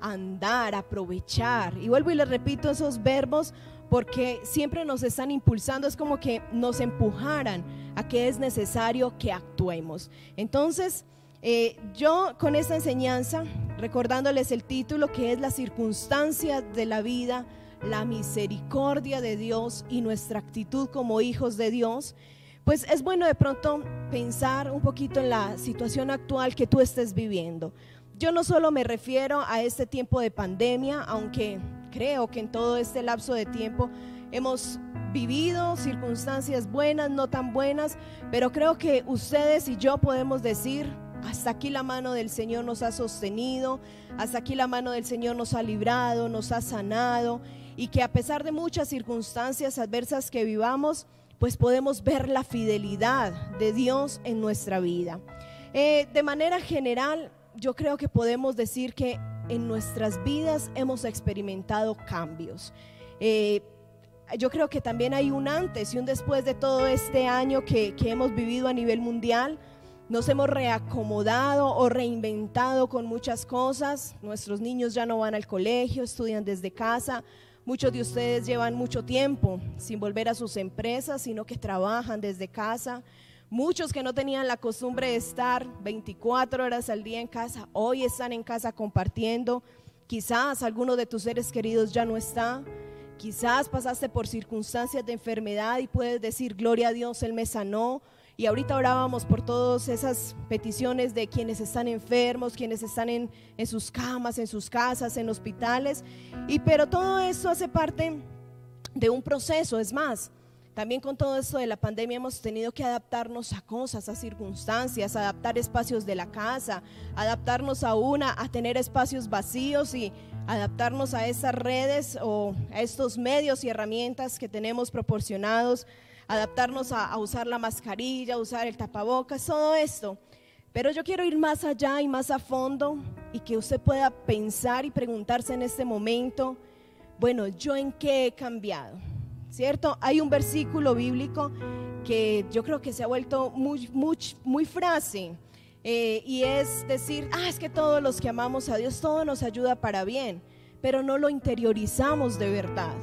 andar, aprovechar. Y vuelvo y le repito esos verbos porque siempre nos están impulsando, es como que nos empujaran a que es necesario que actuemos. Entonces, eh, yo con esta enseñanza, recordándoles el título que es la circunstancia de la vida, la misericordia de Dios y nuestra actitud como hijos de Dios, pues es bueno de pronto pensar un poquito en la situación actual que tú estés viviendo. Yo no solo me refiero a este tiempo de pandemia, aunque creo que en todo este lapso de tiempo hemos vivido circunstancias buenas, no tan buenas, pero creo que ustedes y yo podemos decir, hasta aquí la mano del Señor nos ha sostenido, hasta aquí la mano del Señor nos ha librado, nos ha sanado y que a pesar de muchas circunstancias adversas que vivamos, pues podemos ver la fidelidad de Dios en nuestra vida. Eh, de manera general, yo creo que podemos decir que en nuestras vidas hemos experimentado cambios. Eh, yo creo que también hay un antes y un después de todo este año que, que hemos vivido a nivel mundial. Nos hemos reacomodado o reinventado con muchas cosas. Nuestros niños ya no van al colegio, estudian desde casa. Muchos de ustedes llevan mucho tiempo sin volver a sus empresas, sino que trabajan desde casa. Muchos que no tenían la costumbre de estar 24 horas al día en casa, hoy están en casa compartiendo. Quizás alguno de tus seres queridos ya no está. Quizás pasaste por circunstancias de enfermedad y puedes decir, gloria a Dios, Él me sanó y ahorita orábamos por todas esas peticiones de quienes están enfermos, quienes están en, en sus camas, en sus casas, en hospitales. Y pero todo eso hace parte de un proceso, es más. También con todo esto de la pandemia hemos tenido que adaptarnos a cosas, a circunstancias, adaptar espacios de la casa, adaptarnos a una, a tener espacios vacíos y adaptarnos a esas redes o a estos medios y herramientas que tenemos proporcionados adaptarnos a, usar la mascarilla, usar el tapabocas, todo esto. Pero yo quiero ir más allá y más a fondo y que usted pueda pensar y preguntarse en este momento, bueno, ¿yo en qué he cambiado? ¿Cierto? Hay un versículo bíblico que yo creo que se ha vuelto muy, muy, frase eh, y es decir, ah, es que todos los que amamos a Dios, todo nos ayuda para bien, pero no lo interiorizamos de verdad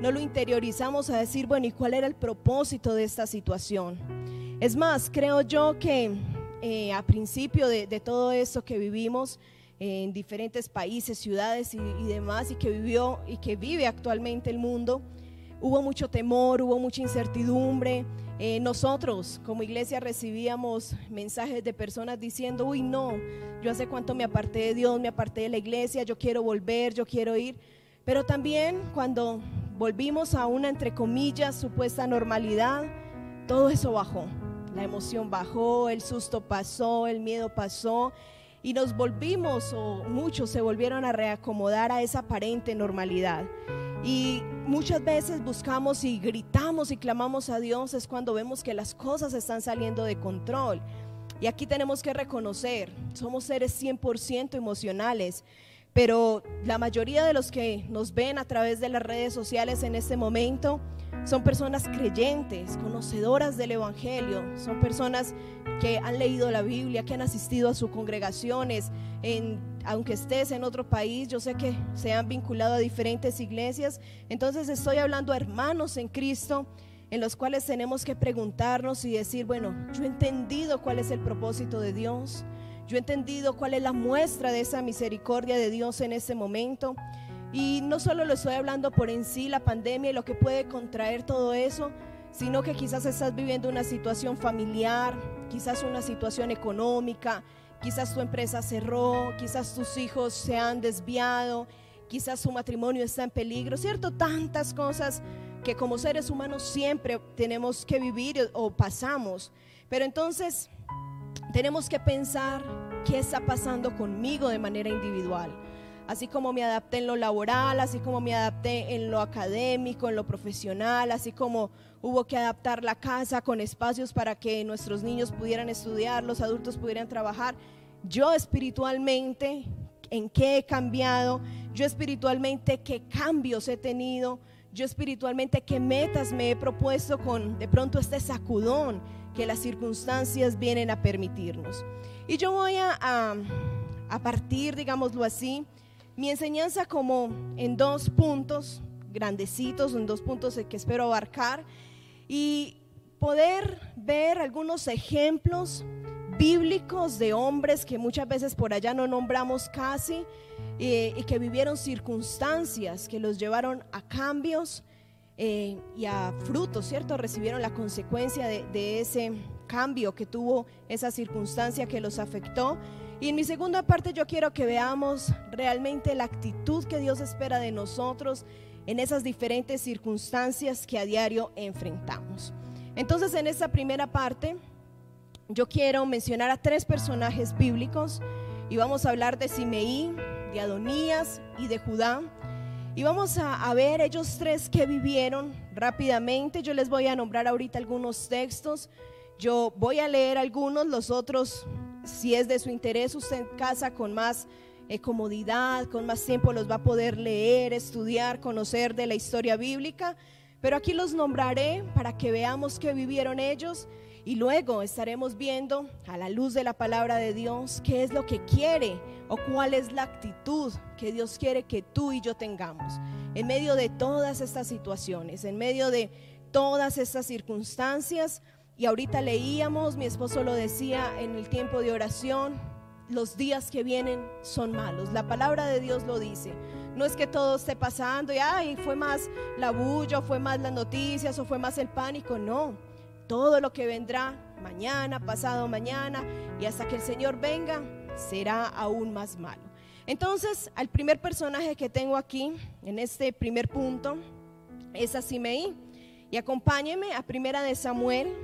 no lo interiorizamos a decir, bueno, ¿y cuál era el propósito de esta situación? Es más, creo yo que eh, a principio de, todo esto que vivimos en diferentes países, ciudades y, demás, y que vivió y que vive actualmente el mundo, hubo mucho temor, hubo mucha incertidumbre. Eh, nosotros como iglesia recibíamos mensajes de personas diciendo, uy, no, yo hace cuánto me aparté de Dios, me aparté de la iglesia, yo quiero volver, yo quiero ir. Pero también cuando volvimos a una, entre comillas, supuesta normalidad, todo eso bajó. La emoción bajó, el susto pasó, el miedo pasó. y nos volvimos o muchos se volvieron a reacomodar a esa aparente normalidad. Y muchas veces buscamos y gritamos y clamamos a Dios es cuando vemos que las cosas están saliendo de control. Y aquí tenemos que reconocer, somos seres 100% emocionales, pero la mayoría de los que nos ven a través de las redes sociales en este momento son personas creyentes, conocedoras del Evangelio, son personas que han leído la Biblia, que han asistido a sus congregaciones, en, aunque estés en otro país, yo sé que se han vinculado a diferentes iglesias, entonces estoy hablando a hermanos en Cristo en los cuales tenemos que preguntarnos y decir, bueno, yo he entendido cuál es el propósito de Dios, yo he entendido cuál es la muestra de esa misericordia de Dios en ese momento. Y no solo lo estoy hablando por en sí la pandemia y lo que puede contraer todo eso, sino que quizás estás viviendo una situación familiar, quizás una situación económica, quizás tu empresa cerró, quizás tus hijos se han desviado, quizás tu matrimonio está en peligro, ¿cierto? Tantas cosas que como seres humanos siempre tenemos que vivir o pasamos. Pero entonces tenemos que pensar qué está pasando conmigo de manera individual así como me adapté en lo laboral, así como me adapté en lo académico, en lo profesional, así como hubo que adaptar la casa con espacios para que nuestros niños pudieran estudiar, los adultos pudieran trabajar. Yo espiritualmente, ¿en qué he cambiado? Yo espiritualmente, ¿qué cambios he tenido? Yo espiritualmente, ¿qué metas me he propuesto con de pronto este sacudón que las circunstancias vienen a permitirnos? Y yo voy a, a, partir, digámoslo así, mi enseñanza como en dos puntos grandecitos, en dos puntos que espero abarcar y poder ver algunos ejemplos bíblicos de hombres que muchas veces por allá no nombramos casi eh, y que vivieron circunstancias que los llevaron a cambios eh, y a frutos, ¿cierto? Recibieron la consecuencia de, de ese cambio que tuvo esa circunstancia que los afectó y en mi segunda parte yo quiero que veamos realmente la actitud que Dios espera de nosotros en esas diferentes circunstancias que a diario enfrentamos. Entonces en esta primera parte yo quiero mencionar a tres personajes bíblicos y vamos a hablar de Simeí, de Adonías y de Judá. Y vamos a, ver ellos tres que vivieron rápidamente. Yo les voy a nombrar ahorita algunos textos. Yo voy a leer algunos, los otros si es de su interés, usted en casa con más eh, comodidad, con más tiempo los va a poder leer, estudiar, conocer de la historia bíblica. Pero aquí los nombraré para que veamos qué vivieron ellos y luego estaremos viendo a la luz de la palabra de Dios qué es lo que quiere o cuál es la actitud que Dios quiere que tú y yo tengamos en medio de todas estas situaciones, en medio de todas estas circunstancias y ahorita leíamos, mi esposo lo decía en el tiempo de oración, los días que vienen son malos. La palabra de Dios lo dice. No es que todo esté pasando y ay, fue más la bulla, fue más las noticias, o fue más el pánico. No, todo lo que vendrá mañana, pasado mañana y hasta que el Señor venga, será aún más malo. Entonces, al primer personaje que tengo aquí, en este primer punto, es a Simeí. Y acompáñeme a Primera de Samuel,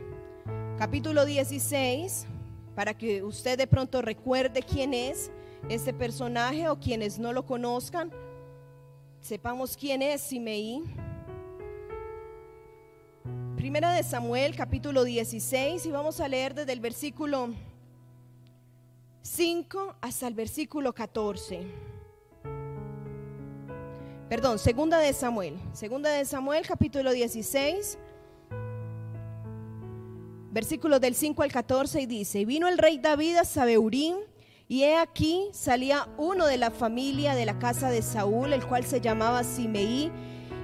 capítulo 16, para que usted de pronto recuerde quién es este personaje o quienes no lo conozcan, sepamos quién es Simeí. Primera de Samuel, capítulo 16, y vamos a leer desde el versículo 5 hasta el versículo 14. Perdón, segunda de Samuel, segunda de Samuel, capítulo 16 versículos del 5 al 14 y dice, y vino el rey David a Sabeurín, y he aquí salía uno de la familia de la casa de Saúl, el cual se llamaba Simeí,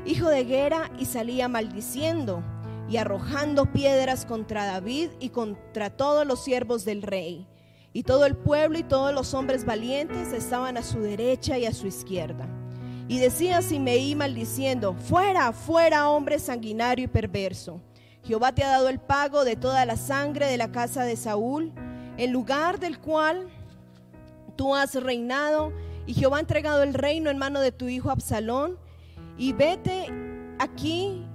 hijo de Gera, y salía maldiciendo y arrojando piedras contra David y contra todos los siervos del rey. Y todo el pueblo y todos los hombres valientes estaban a su derecha y a su izquierda. Y decía Simeí maldiciendo, fuera, fuera hombre sanguinario y perverso. Jehová te ha dado el pago de toda la sangre de la casa de Saúl, en lugar del cual tú has reinado, y Jehová ha entregado el reino en mano de tu hijo Absalón, y vete aquí,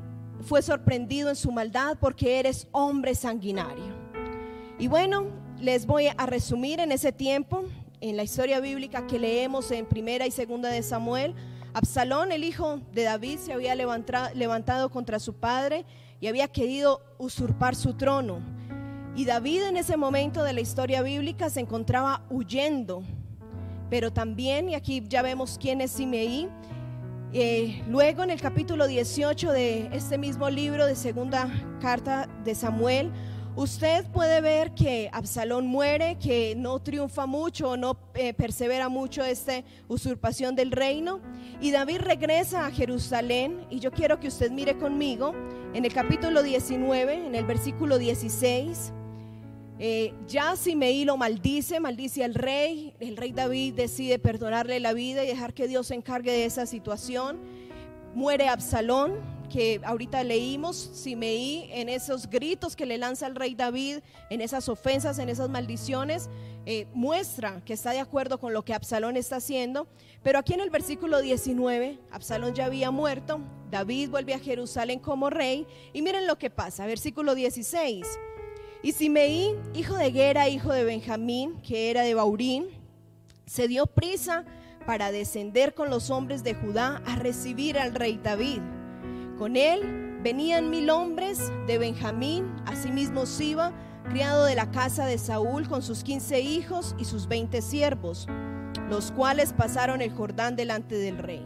fue sorprendido en su maldad porque eres hombre sanguinario. Y bueno, les voy a resumir en ese tiempo, en la historia bíblica que leemos en primera y segunda de Samuel, Absalón, el hijo de David, se había levantado contra su padre y había querido usurpar su trono. Y David en ese momento de la historia bíblica se encontraba huyendo. Pero también, y aquí ya vemos quién es Simeí, eh, luego en el capítulo 18 de este mismo libro de segunda carta de Samuel, usted puede ver que Absalón muere, que no triunfa mucho, no eh, persevera mucho esta usurpación del reino. Y David regresa a Jerusalén y yo quiero que usted mire conmigo en el capítulo 19, en el versículo 16. Eh, ya Simeí lo maldice, maldice al rey. El rey David decide perdonarle la vida y dejar que Dios se encargue de esa situación. Muere Absalón, que ahorita leímos, Simeí en esos gritos que le lanza el rey David, en esas ofensas, en esas maldiciones, eh, muestra que está de acuerdo con lo que Absalón está haciendo. Pero aquí en el versículo 19, Absalón ya había muerto, David vuelve a Jerusalén como rey y miren lo que pasa, versículo 16. Y Simeí, hijo de Gera, hijo de Benjamín, que era de Baurín, se dio prisa para descender con los hombres de Judá a recibir al rey David. Con él venían mil hombres de Benjamín, asimismo Siba, criado de la casa de Saúl, con sus quince hijos y sus veinte siervos, los cuales pasaron el Jordán delante del rey.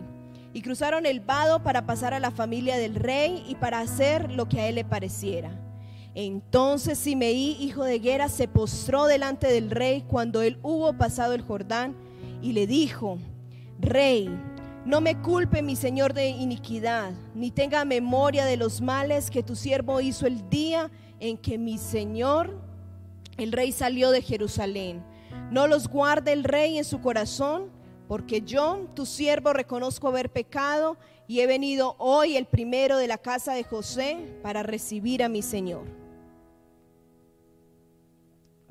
Y cruzaron el vado para pasar a la familia del rey y para hacer lo que a él le pareciera. Entonces Simeí, hijo de Gera, se postró delante del rey cuando él hubo pasado el Jordán y le dijo, Rey, no me culpe mi señor de iniquidad, ni tenga memoria de los males que tu siervo hizo el día en que mi señor, el rey, salió de Jerusalén. No los guarde el rey en su corazón, porque yo, tu siervo, reconozco haber pecado y he venido hoy el primero de la casa de José para recibir a mi señor.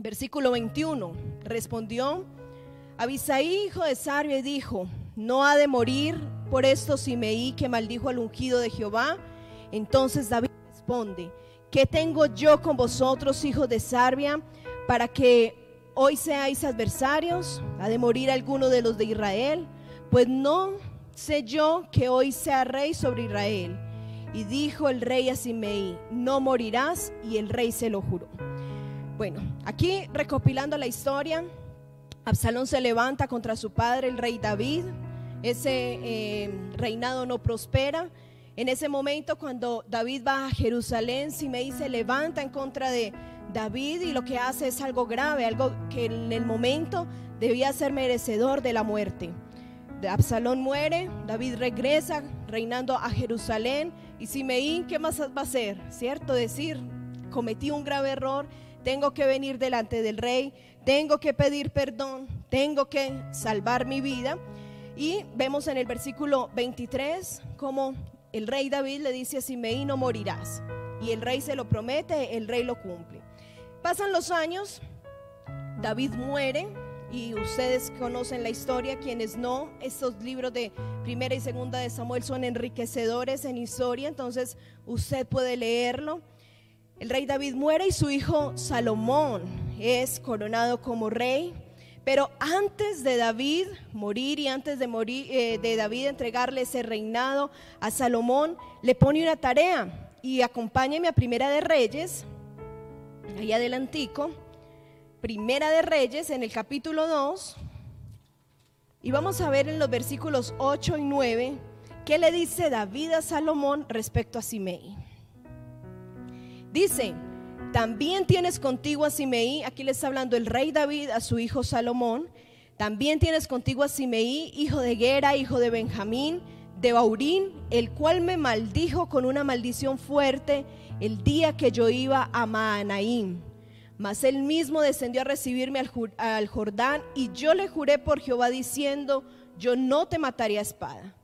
Versículo 21. Respondió Abisaí, hijo de Sarbia, y dijo, no ha de morir por esto Simeí que maldijo al ungido de Jehová. Entonces David responde, ¿qué tengo yo con vosotros, hijos de Sarbia, para que hoy seáis adversarios? ¿Ha de morir alguno de los de Israel? Pues no sé yo que hoy sea rey sobre Israel. Y dijo el rey a Simeí, no morirás, y el rey se lo juró. Bueno, aquí recopilando la historia, Absalón se levanta contra su padre, el rey David. Ese eh, reinado no prospera. En ese momento, cuando David va a Jerusalén, Simei se levanta en contra de David y lo que hace es algo grave, algo que en el momento debía ser merecedor de la muerte. Absalón muere, David regresa reinando a Jerusalén y Simeí, ¿qué más va a hacer? ¿Cierto? Decir, cometí un grave error tengo que venir delante del rey, tengo que pedir perdón, tengo que salvar mi vida. Y vemos en el versículo 23 como el rey David le dice a Simeí, no morirás. Y el rey se lo promete, el rey lo cumple. Pasan los años, David muere y ustedes conocen la historia, quienes no, estos libros de primera y segunda de Samuel son enriquecedores en historia, entonces usted puede leerlo. El rey David muere y su hijo Salomón es coronado como rey. Pero antes de David morir y antes de morir eh, de David entregarle ese reinado a Salomón, le pone una tarea y acompáñeme a Primera de Reyes, ahí adelantico, Primera de Reyes en el capítulo 2, y vamos a ver en los versículos 8 y 9 qué le dice David a Salomón respecto a Simei. Dice, también tienes contigo a Simeí, aquí le está hablando el rey David a su hijo Salomón, también tienes contigo a Simeí, hijo de Gera, hijo de Benjamín, de Baurín, el cual me maldijo con una maldición fuerte el día que yo iba a Maanaim. Mas él mismo descendió a recibirme al, al Jordán y yo le juré por Jehová diciendo, yo no te mataré a espada,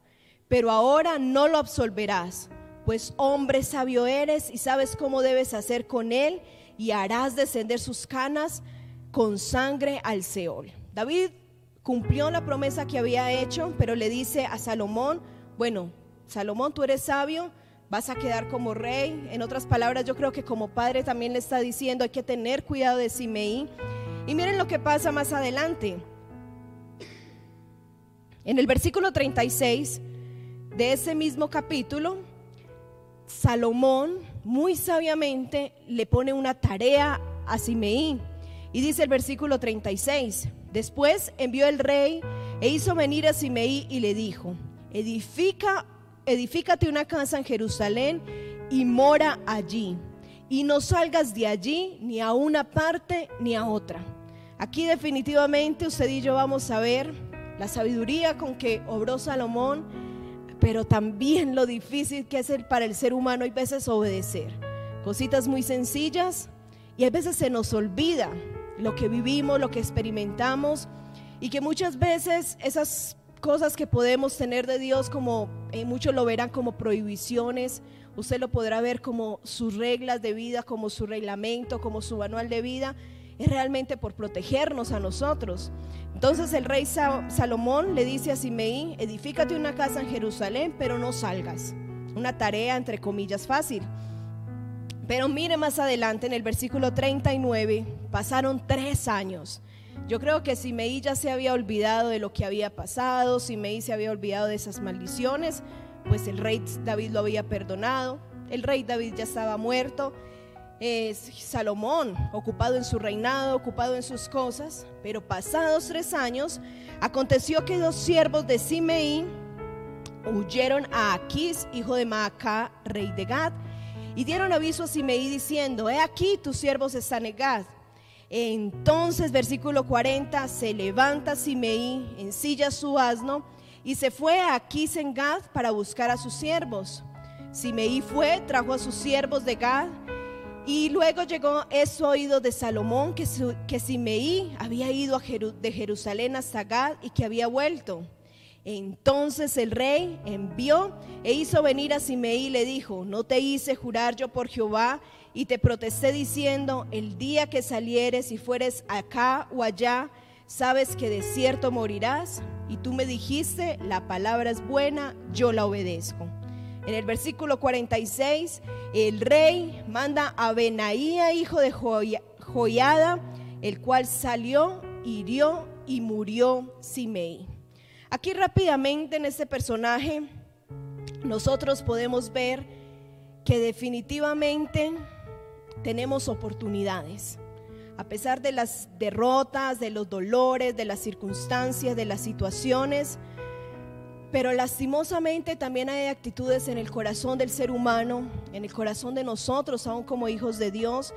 pero ahora no lo absolverás pues hombre sabio eres y sabes cómo debes hacer con él y harás descender sus canas con sangre al Seol. David cumplió la promesa que había hecho, pero le dice a Salomón, bueno, Salomón, tú eres sabio, vas a quedar como rey. En otras palabras, yo creo que como padre también le está diciendo, hay que tener cuidado de Simeí. Y miren lo que pasa más adelante. En el versículo 36 de ese mismo capítulo, Salomón muy sabiamente le pone una tarea a Simeí. Y dice el versículo 36, después envió el rey e hizo venir a Simeí y le dijo, edifica, edifícate una casa en Jerusalén y mora allí. Y no salgas de allí ni a una parte ni a otra. Aquí definitivamente usted y yo vamos a ver la sabiduría con que obró Salomón, pero también lo difícil que es para el ser humano hay veces obedecer. Cositas muy sencillas y a veces se nos olvida lo que vivimos, lo que experimentamos y que muchas veces esas cosas que podemos tener de Dios como eh, muchos lo verán como prohibiciones, usted lo podrá ver como sus reglas de vida, como su reglamento, como su manual de vida, es realmente por protegernos a nosotros. Entonces el rey Salomón le dice a Simeí, edifícate una casa en Jerusalén, pero no salgas. Una tarea entre comillas fácil. Pero mire más adelante en el versículo 39, pasaron tres años. Yo creo que Simeí ya se había olvidado de lo que había pasado, Simeí se había olvidado de esas maldiciones, pues el rey David lo había perdonado, el rey David ya estaba muerto, es Salomón ocupado en su reinado, ocupado en sus cosas, pero pasados tres años, aconteció que dos siervos de Simeí huyeron a Aquís, hijo de Maacá, rey de Gad, y dieron aviso a Simeí diciendo, he aquí tus siervos están en Gad. Entonces, versículo 40, se levanta Simeí, ensilla su asno y se fue a Aquís en Gad para buscar a sus siervos. Simeí fue, trajo a sus siervos de Gad y luego llegó eso oído de Salomón que, que Simeí había ido de Jerusalén hasta Gad y que había vuelto. Entonces el rey envió e hizo venir a Simeí y le dijo, no te hice jurar yo por Jehová y te protesté diciendo, el día que salieres y fueres acá o allá, sabes que de cierto morirás. Y tú me dijiste, la palabra es buena, yo la obedezco. En el versículo 46, el rey manda a Benaía, hijo de Joiada, el cual salió, hirió y murió Simei. Aquí rápidamente en este personaje nosotros podemos ver que definitivamente tenemos oportunidades. A pesar de las derrotas, de los dolores, de las circunstancias, de las situaciones, pero lastimosamente también hay actitudes en el corazón del ser humano, en el corazón de nosotros, aún como hijos de Dios,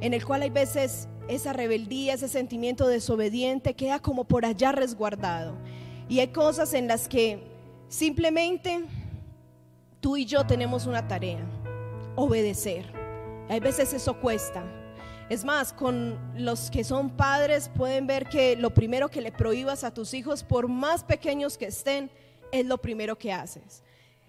en el cual hay veces esa rebeldía, ese sentimiento desobediente queda como por allá resguardado. Y hay cosas en las que simplemente tú y yo tenemos una tarea, obedecer. Hay veces eso cuesta. Es más, con los que son padres pueden ver que lo primero que le prohíbas a tus hijos, por más pequeños que estén, es lo primero que haces.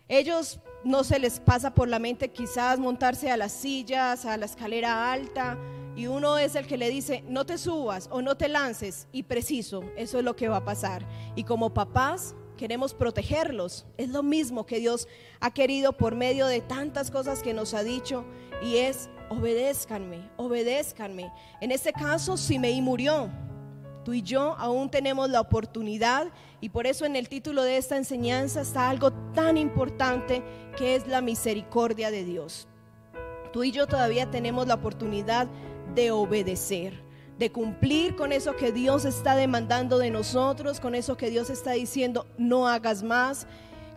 Ellos no se les pasa por la mente quizás montarse a las sillas, a la escalera alta, y uno es el que le dice, no te subas o no te lances, y preciso, eso es lo que va a pasar. Y como papás queremos protegerlos, es lo mismo que Dios ha querido por medio de tantas cosas que nos ha dicho, y es, obedézcanme, obedézcanme. En este caso, Simeí murió. Tú y yo aún tenemos la oportunidad y por eso en el título de esta enseñanza está algo tan importante que es la misericordia de Dios. Tú y yo todavía tenemos la oportunidad de obedecer, de cumplir con eso que Dios está demandando de nosotros, con eso que Dios está diciendo, no hagas más,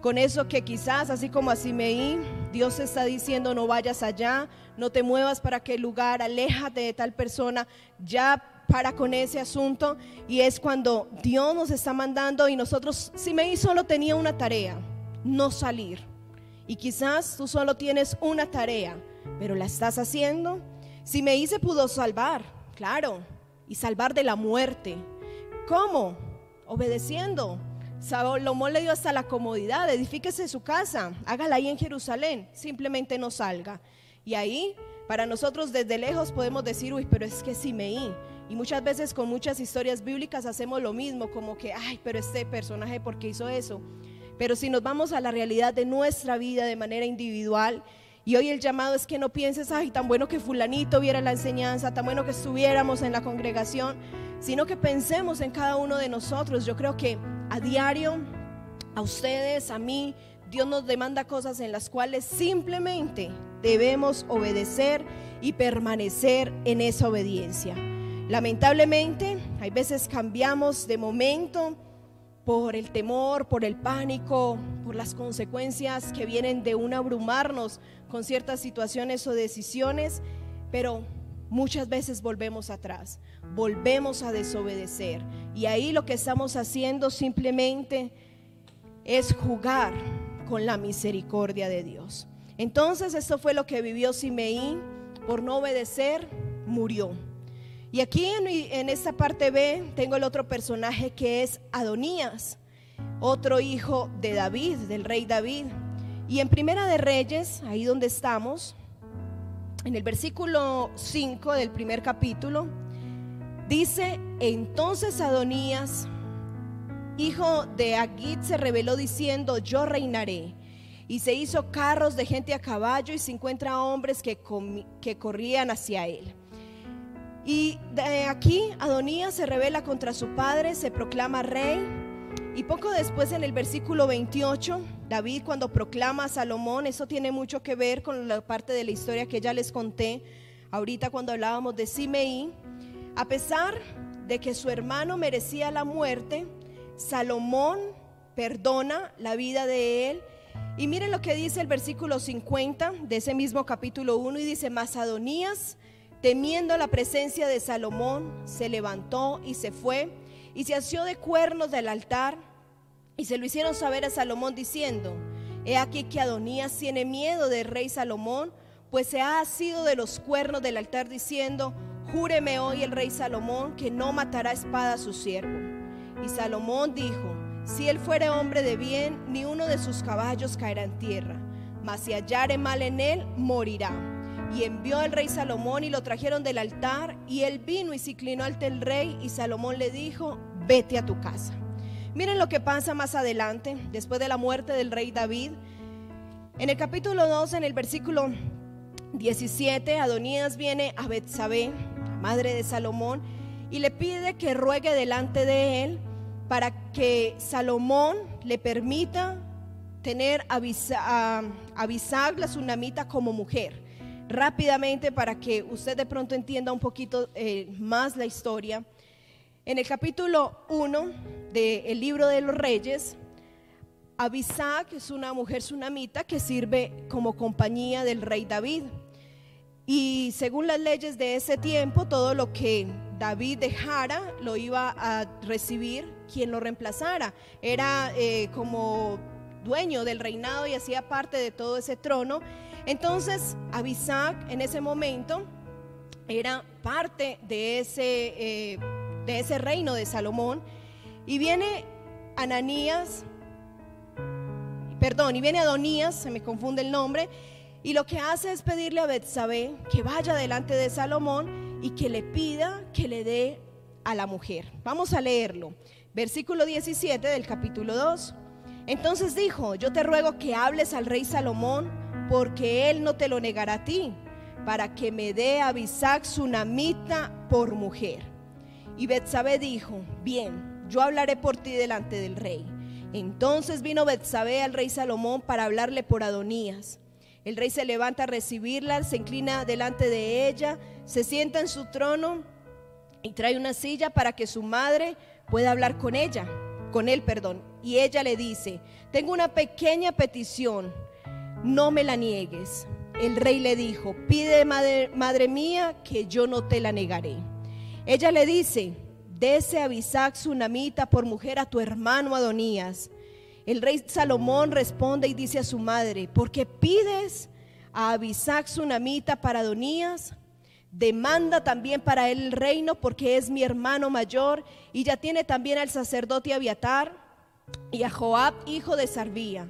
con eso que quizás, así como a Simeí, Dios está diciendo, no vayas allá, no te muevas para aquel lugar, aléjate de tal persona, ya para con ese asunto y es cuando Dios nos está mandando y nosotros, si me solo tenía una tarea, no salir. Y quizás tú solo tienes una tarea, pero la estás haciendo. Si me hice pudo salvar, claro, y salvar de la muerte. ¿Cómo? Obedeciendo. Salomón le dio hasta la comodidad, edifíquese su casa, hágala ahí en Jerusalén, simplemente no salga. Y ahí, para nosotros desde lejos podemos decir, uy, pero es que si y muchas veces con muchas historias bíblicas hacemos lo mismo, como que, ay, pero este personaje, ¿por qué hizo eso? Pero si nos vamos a la realidad de nuestra vida de manera individual, y hoy el llamado es que no pienses, ay, tan bueno que fulanito viera la enseñanza, tan bueno que estuviéramos en la congregación, sino que pensemos en cada uno de nosotros. Yo creo que a diario a ustedes, a mí, Dios nos demanda cosas en las cuales simplemente debemos obedecer y permanecer en esa obediencia. Lamentablemente, hay veces cambiamos de momento por el temor, por el pánico, por las consecuencias que vienen de un abrumarnos con ciertas situaciones o decisiones, pero muchas veces volvemos atrás, volvemos a desobedecer. Y ahí lo que estamos haciendo simplemente es jugar con la misericordia de Dios. Entonces esto fue lo que vivió Simeí, por no obedecer, murió. Y aquí en, esta parte B tengo el otro personaje que es Adonías, otro hijo de David, del rey David. Y en Primera de Reyes, ahí donde estamos, en el versículo 5 del primer capítulo, dice, entonces Adonías hijo de Agit, se reveló diciendo, yo reinaré. Y se hizo carros de gente a caballo y 50 hombres que, que corrían hacia él. Y de aquí Adonías se revela contra su padre, se proclama rey. Y poco después en el versículo 28, David cuando proclama a Salomón, eso tiene mucho que ver con la parte de la historia que ya les conté ahorita cuando hablábamos de Simeí. A pesar de que su hermano merecía la muerte, Salomón perdona la vida de él. Y miren lo que dice el versículo 50 de ese mismo capítulo 1 y dice, Macedonías, temiendo la presencia de Salomón, se levantó y se fue y se asió de cuernos del altar y se lo hicieron saber a Salomón diciendo, he aquí que Adonías tiene miedo del rey Salomón, pues se ha asido de los cuernos del altar diciendo, júreme hoy el rey Salomón que no matará espada a su siervo. Y Salomón dijo, si él fuere hombre de bien, ni uno de sus caballos caerá en tierra, mas si hallare mal en él, morirá. Y envió el rey Salomón y lo trajeron del altar, y él vino y se inclinó ante el rey, y Salomón le dijo, vete a tu casa. Miren lo que pasa más adelante, después de la muerte del rey David. En el capítulo 2, en el versículo 17, Adonías viene a Betsabé, madre de Salomón, y le pide que ruegue delante de él para que Salomón le permita tener a Abisag, la tsunamita, como mujer. Rápidamente, para que usted de pronto entienda un poquito eh, más la historia. En el capítulo 1 del libro de los reyes, Abisag es una mujer tsunamita que sirve como compañía del rey David. Y según las leyes de ese tiempo, todo lo que David dejara lo iba a recibir quien lo reemplazara. Era eh, como dueño del reinado y hacía parte de todo ese trono. Entonces, Abisag en ese momento era parte de ese, eh, de ese reino de Salomón. Y viene Ananías, perdón, y viene Adonías, se me confunde el nombre, y lo que hace es pedirle a Betsabé que vaya delante de Salomón y que le pida que le dé a la mujer. Vamos a leerlo. Versículo 17 del capítulo 2. Entonces dijo, yo te ruego que hables al rey Salomón, porque él no te lo negará a ti, para que me dé a Bisac Namita por mujer. Y Betsabé dijo, bien, yo hablaré por ti delante del rey. Entonces vino Betsabé al rey Salomón para hablarle por Adonías. El rey se levanta a recibirla, se inclina delante de ella, se sienta en su trono y trae una silla para que su madre puede hablar con ella, con él, perdón. Y ella le dice, tengo una pequeña petición, no me la niegues. El rey le dijo, pide madre, mía que yo no te la negaré. Ella le dice, dese a Bisac Tsunamita por mujer a tu hermano Adonías. El rey Salomón responde y dice a su madre, ¿por qué pides a Abisac Tsunamita para Adonías? demanda también para él el reino porque es mi hermano mayor y ya tiene también al sacerdote Abiatar y a Joab, hijo de Sarbía.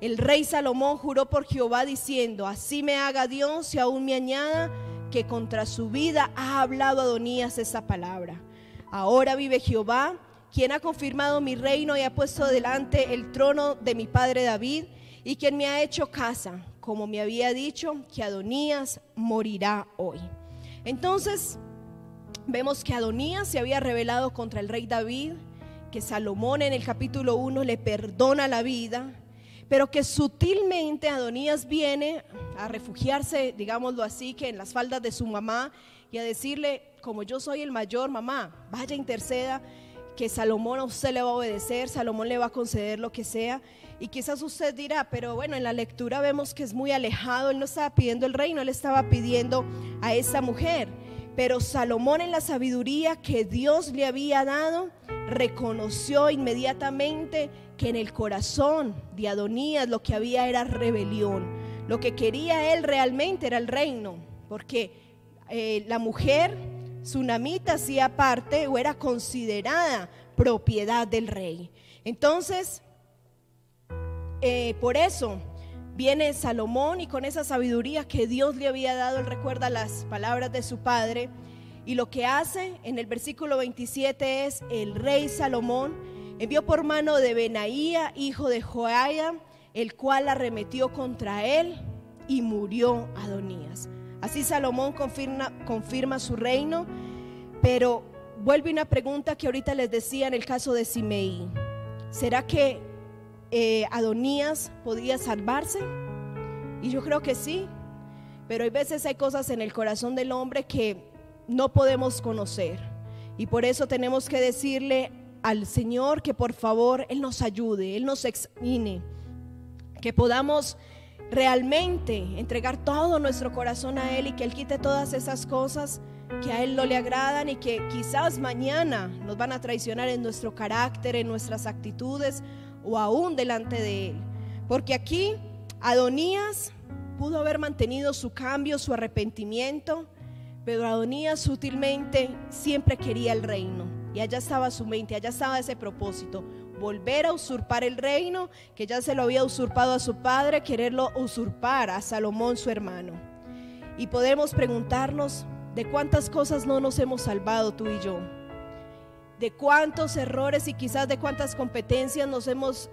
El rey Salomón juró por Jehová diciendo, así me haga Dios y aún me añada que contra su vida ha hablado Adonías esa palabra. Ahora vive Jehová, quien ha confirmado mi reino y ha puesto delante el trono de mi padre David y quien me ha hecho casa, como me había dicho, que Adonías morirá hoy. Entonces, vemos que Adonías se había rebelado contra el rey David, que Salomón en el capítulo 1 le perdona la vida, pero que sutilmente Adonías viene a refugiarse, digámoslo así, que en las faldas de su mamá y a decirle, como yo soy el mayor, mamá, vaya interceda, que Salomón a usted le va a obedecer, Salomón le va a conceder lo que sea. Y quizás usted dirá, pero bueno, en la lectura vemos que es muy alejado, él no estaba pidiendo el reino, él estaba pidiendo a esa mujer. Pero Salomón en la sabiduría que Dios le había dado, reconoció inmediatamente que en el corazón de Adonías lo que había era rebelión. Lo que quería él realmente era el reino, porque eh, la mujer tsunamita hacía parte o era considerada propiedad del rey. Entonces, eh, por eso viene Salomón y con esa sabiduría que Dios le había dado, él recuerda las palabras de su padre. Y lo que hace en el versículo 27 es, el rey Salomón envió por mano de Benaía, hijo de Joaya, el cual arremetió contra él y murió Adonías. Así Salomón confirma, confirma su reino, pero vuelve una pregunta que ahorita les decía en el caso de Simeí. ¿Será que eh, Adonías podía salvarse? Y yo creo que sí, pero hay veces hay cosas en el corazón del hombre que no podemos conocer. Y por eso tenemos que decirle al Señor que por favor Él nos ayude, Él nos examine, que podamos realmente entregar todo nuestro corazón a Él y que Él quite todas esas cosas que a Él no le agradan y que quizás mañana nos van a traicionar en nuestro carácter, en nuestras actitudes o aún delante de Él. Porque aquí Adonías pudo haber mantenido su cambio, su arrepentimiento, pero Adonías sutilmente siempre quería el reino. Y allá estaba su mente, allá estaba ese propósito. Volver a usurpar el reino que ya se lo había usurpado a su padre, quererlo usurpar a Salomón su hermano. Y podemos preguntarnos de cuántas cosas no nos hemos salvado tú y yo de cuántos errores y quizás de cuántas competencias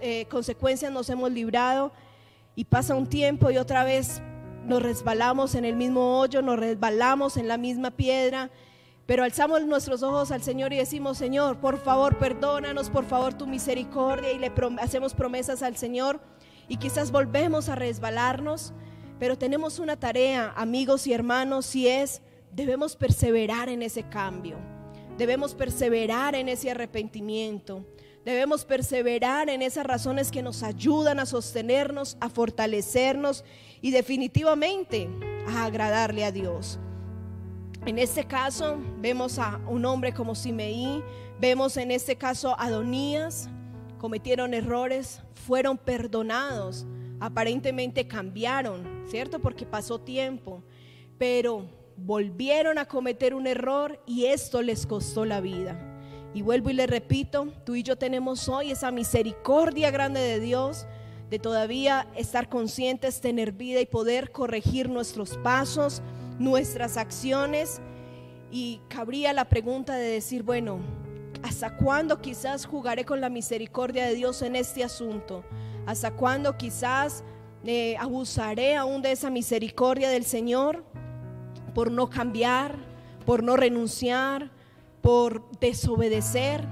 eh, consecuencias nos hemos librado y pasa un tiempo y otra vez nos resbalamos en el mismo hoyo, nos resbalamos en la misma piedra, pero alzamos nuestros ojos al Señor y decimos, Señor, por favor, perdónanos, por favor, tu misericordia y le hacemos promesas al Señor y quizás volvemos a resbalarnos, pero tenemos una tarea, amigos y hermanos, y es, debemos perseverar en ese cambio. Debemos perseverar en ese arrepentimiento. Debemos perseverar en esas razones que nos ayudan a sostenernos, a fortalecernos y definitivamente a agradarle a Dios. En este caso vemos a un hombre como Simeí, vemos en este caso a Adonías, cometieron errores, fueron perdonados, aparentemente cambiaron, ¿cierto? Porque pasó tiempo, pero volvieron a cometer un error y esto les costó la vida. Y vuelvo y le repito, tú y yo tenemos hoy esa misericordia grande de Dios de todavía estar conscientes, tener vida y poder corregir nuestros pasos, nuestras acciones. Y cabría la pregunta de decir, bueno, ¿hasta cuándo quizás jugaré con la misericordia de Dios en este asunto? ¿Hasta cuándo quizás eh, abusaré aún de esa misericordia del Señor? por no cambiar, por no renunciar, por desobedecer,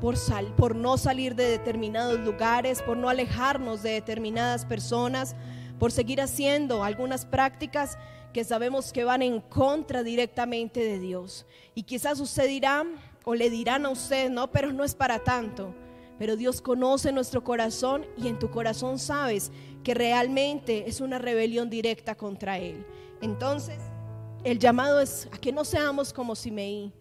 por, por no salir de determinados lugares, por no alejarnos de determinadas personas, por seguir haciendo algunas prácticas que sabemos que van en contra directamente de Dios. Y quizás usted dirá o le dirán a usted, no, pero no es para tanto. Pero Dios conoce nuestro corazón y en tu corazón sabes que realmente es una rebelión directa contra Él. Entonces, el llamado es a que no seamos como Simeí,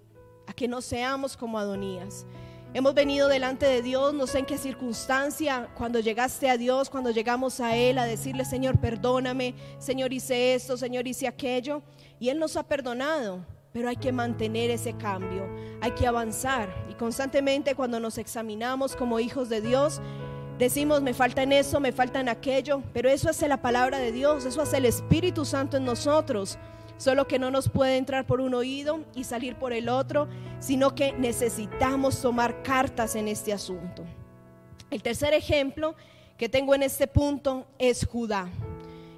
a que no seamos como Adonías. Hemos venido delante de Dios, no sé en qué circunstancia, cuando llegaste a Dios, cuando llegamos a Él a decirle, Señor, perdóname, Señor, hice esto, Señor, hice aquello. Y Él nos ha perdonado, pero hay que mantener ese cambio, hay que avanzar. Y constantemente cuando nos examinamos como hijos de Dios, decimos, me falta en eso, me falta en aquello, pero eso hace la palabra de Dios, eso hace el Espíritu Santo en nosotros solo que no nos puede entrar por un oído y salir por el otro, sino que necesitamos tomar cartas en este asunto. El tercer ejemplo que tengo en este punto es Judá.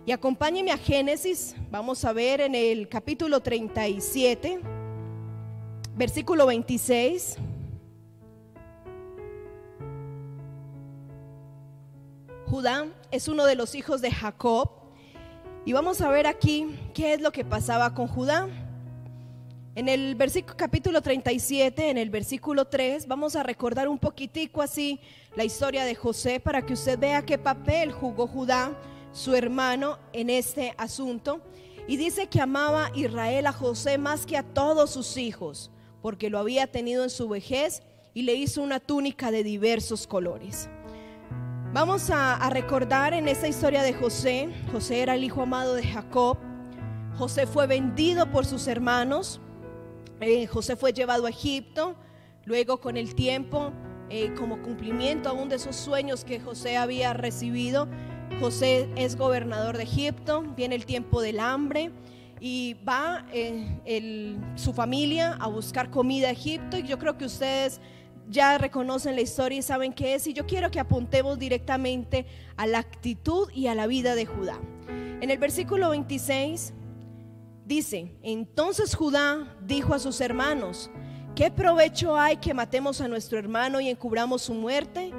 Y acompáñeme a Génesis, vamos a ver en el capítulo 37, versículo 26. Judá es uno de los hijos de Jacob y vamos a ver aquí qué es lo que pasaba con Judá. En el versículo capítulo 37, en el versículo 3, vamos a recordar un poquitico así la historia de José para que usted vea qué papel jugó Judá, su hermano, en este asunto. Y dice que amaba Israel a José más que a todos sus hijos, porque lo había tenido en su vejez y le hizo una túnica de diversos colores. Vamos a, recordar en esta historia de José. José era el hijo amado de Jacob. José fue vendido por sus hermanos. Eh, José fue llevado a Egipto. Luego con el tiempo, eh, como cumplimiento aún de esos sueños que José había recibido, José es gobernador de Egipto. Viene el tiempo del hambre y va eh, su familia a buscar comida a Egipto. Y yo creo que ustedes ya reconocen la historia y saben qué es. Y yo quiero que apuntemos directamente a la actitud y a la vida de Judá. En el versículo 26 dice, entonces Judá dijo a sus hermanos, ¿qué provecho hay que matemos a nuestro hermano y encubramos su muerte?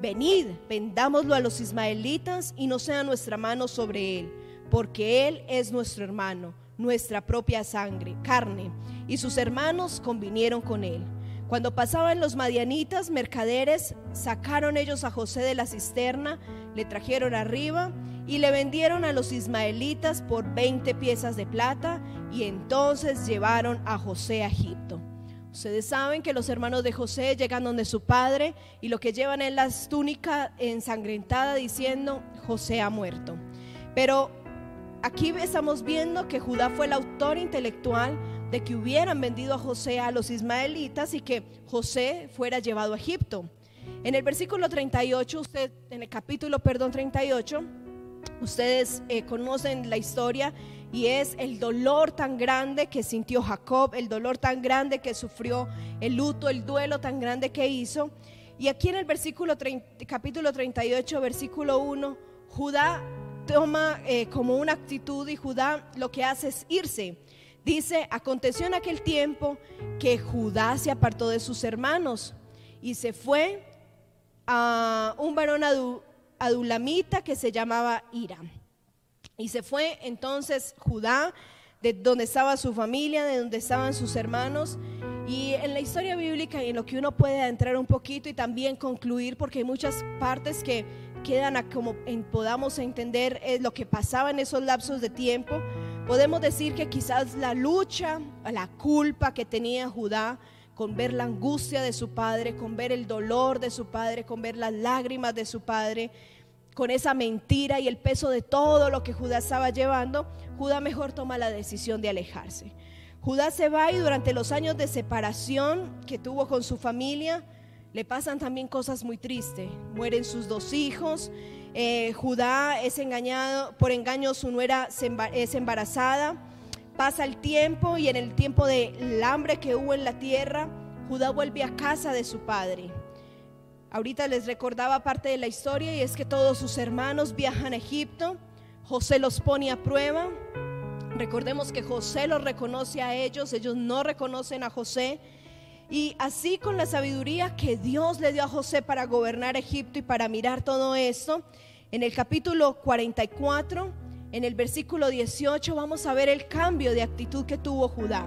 Venid, vendámoslo a los ismaelitas y no sea nuestra mano sobre él, porque él es nuestro hermano, nuestra propia sangre, carne, y sus hermanos convinieron con él. Cuando pasaban los madianitas, mercaderes, sacaron ellos a José de la cisterna, le trajeron arriba y le vendieron a los ismaelitas por 20 piezas de plata y entonces llevaron a José a Egipto. Ustedes saben que los hermanos de José llegan donde su padre y lo que llevan es la túnica ensangrentada diciendo José ha muerto. Pero aquí estamos viendo que Judá fue el autor intelectual de que hubieran vendido a José a los ismaelitas y que José fuera llevado a Egipto. En el versículo 38, usted, en el capítulo, perdón, 38, ustedes eh, conocen la historia y es el dolor tan grande que sintió Jacob, el dolor tan grande que sufrió, el luto, el duelo tan grande que hizo. Y aquí en el versículo capítulo 38, versículo 1, Judá toma eh, como una actitud y Judá lo que hace es irse. Dice, aconteció en aquel tiempo que Judá se apartó de sus hermanos y se fue a un varón adulamita que se llamaba Ira. Y se fue entonces Judá, de donde estaba su familia, de donde estaban sus hermanos. Y en la historia bíblica y en lo que uno puede entrar un poquito y también concluir, porque hay muchas partes que quedan a como podamos entender eh, lo que pasaba en esos lapsos de tiempo. Podemos decir que quizás la lucha, la culpa que tenía Judá con ver la angustia de su padre, con ver el dolor de su padre, con ver las lágrimas de su padre, con esa mentira y el peso de todo lo que Judá estaba llevando, Judá mejor toma la decisión de alejarse. Judá se va y durante los años de separación que tuvo con su familia, le pasan también cosas muy tristes. Mueren sus dos hijos, eh, Judá es engañado, por engaño su nuera es embarazada. Pasa el tiempo y en el tiempo del hambre que hubo en la tierra, Judá vuelve a casa de su padre. Ahorita les recordaba parte de la historia y es que todos sus hermanos viajan a Egipto. José los pone a prueba. Recordemos que José los reconoce a ellos, ellos no reconocen a José. Y así con la sabiduría que Dios le dio a José para gobernar Egipto y para mirar todo esto, en el capítulo 44, en el versículo 18, vamos a ver el cambio de actitud que tuvo Judá.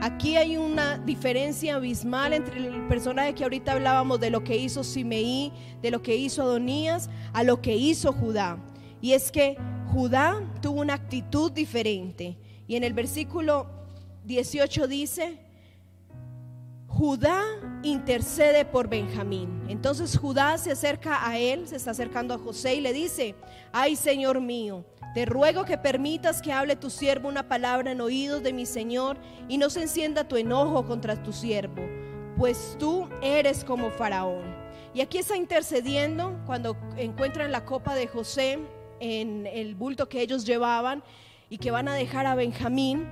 Aquí hay una diferencia abismal entre el personaje que ahorita hablábamos de lo que hizo Simeí, de lo que hizo Adonías, a lo que hizo Judá. Y es que Judá tuvo una actitud diferente. Y en el versículo 18 dice, Judá intercede por Benjamín. Entonces Judá se acerca a él, se está acercando a José y le dice, ay Señor mío, te ruego que permitas que hable tu siervo una palabra en oídos de mi Señor y no se encienda tu enojo contra tu siervo, pues tú eres como Faraón. Y aquí está intercediendo cuando encuentran la copa de José en el bulto que ellos llevaban y que van a dejar a Benjamín.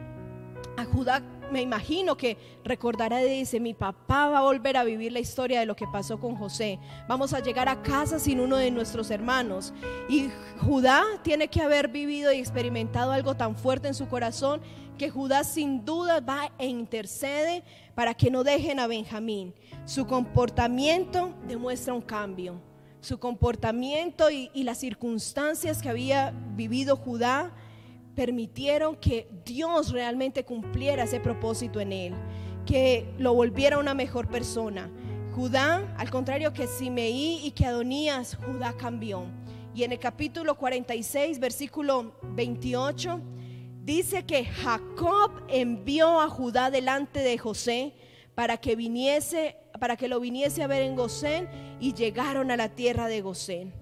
A Judá me imagino que recordará y dice, mi papá va a volver a vivir la historia de lo que pasó con José. Vamos a llegar a casa sin uno de nuestros hermanos. Y Judá tiene que haber vivido y experimentado algo tan fuerte en su corazón que Judá sin duda va e intercede para que no dejen a Benjamín. Su comportamiento demuestra un cambio. su comportamiento y, y las circunstancias que había vivido Judá permitieron que Dios realmente cumpliera ese propósito en él, que lo volviera una mejor persona. Judá, al contrario que Simeí y que Adonías, Judá cambió. Y en el capítulo 46, versículo 28, dice que Jacob envió a Judá delante de José para que viniese, para que lo viniese a ver en Gosén y llegaron a la tierra de Gosén.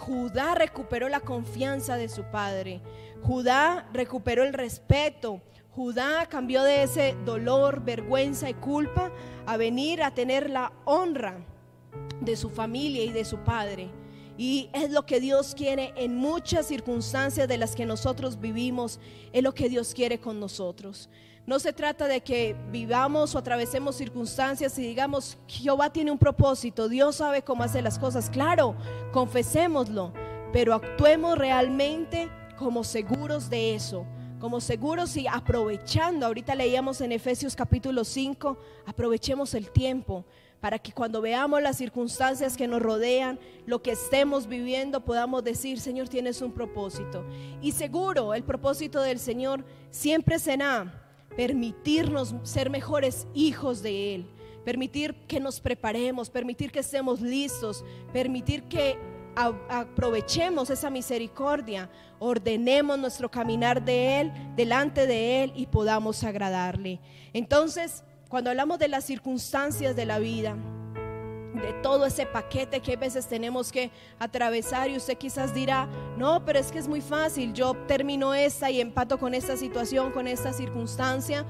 Judá recuperó la confianza de su padre. Judá recuperó el respeto. Judá cambió de ese dolor, vergüenza y culpa a venir a tener la honra de su familia y de su padre. Y es lo que Dios quiere en muchas circunstancias de las que nosotros vivimos, es lo que Dios quiere con nosotros. No se trata de que vivamos o atravesemos circunstancias y digamos, Jehová tiene un propósito, Dios sabe cómo hacer las cosas. Claro, confesémoslo, pero actuemos realmente como seguros de eso, como seguros y aprovechando. Ahorita leíamos en Efesios capítulo 5, aprovechemos el tiempo para que cuando veamos las circunstancias que nos rodean, lo que estemos viviendo, podamos decir, Señor, tienes un propósito. Y seguro, el propósito del Señor siempre será permitirnos ser mejores hijos de Él, permitir que nos preparemos, permitir que estemos listos, permitir que aprovechemos esa misericordia, ordenemos nuestro caminar de Él, delante de Él y podamos agradarle. Entonces, cuando hablamos de las circunstancias de la vida, de todo ese paquete que a veces tenemos que atravesar y usted quizás dirá, no, pero es que es muy fácil, yo termino esta y empato con esta situación, con esta circunstancia,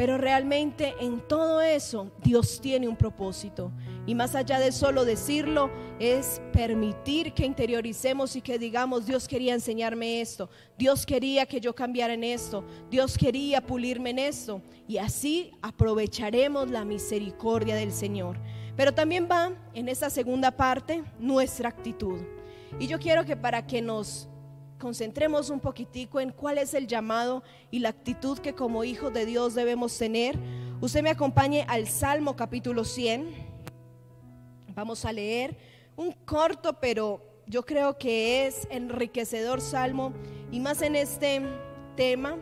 pero realmente en todo eso Dios tiene un propósito. Y más allá de solo decirlo, es permitir que interioricemos y que digamos, Dios quería enseñarme esto, Dios quería que yo cambiara en esto, Dios quería pulirme en esto. Y así aprovecharemos la misericordia del Señor. Pero también va en esta segunda parte nuestra actitud. Y yo quiero que para que nos concentremos un poquitico en cuál es el llamado y la actitud que como hijos de Dios debemos tener. Usted me acompañe al Salmo capítulo 100. Vamos a leer un corto, pero yo creo que es enriquecedor salmo y más en este tema,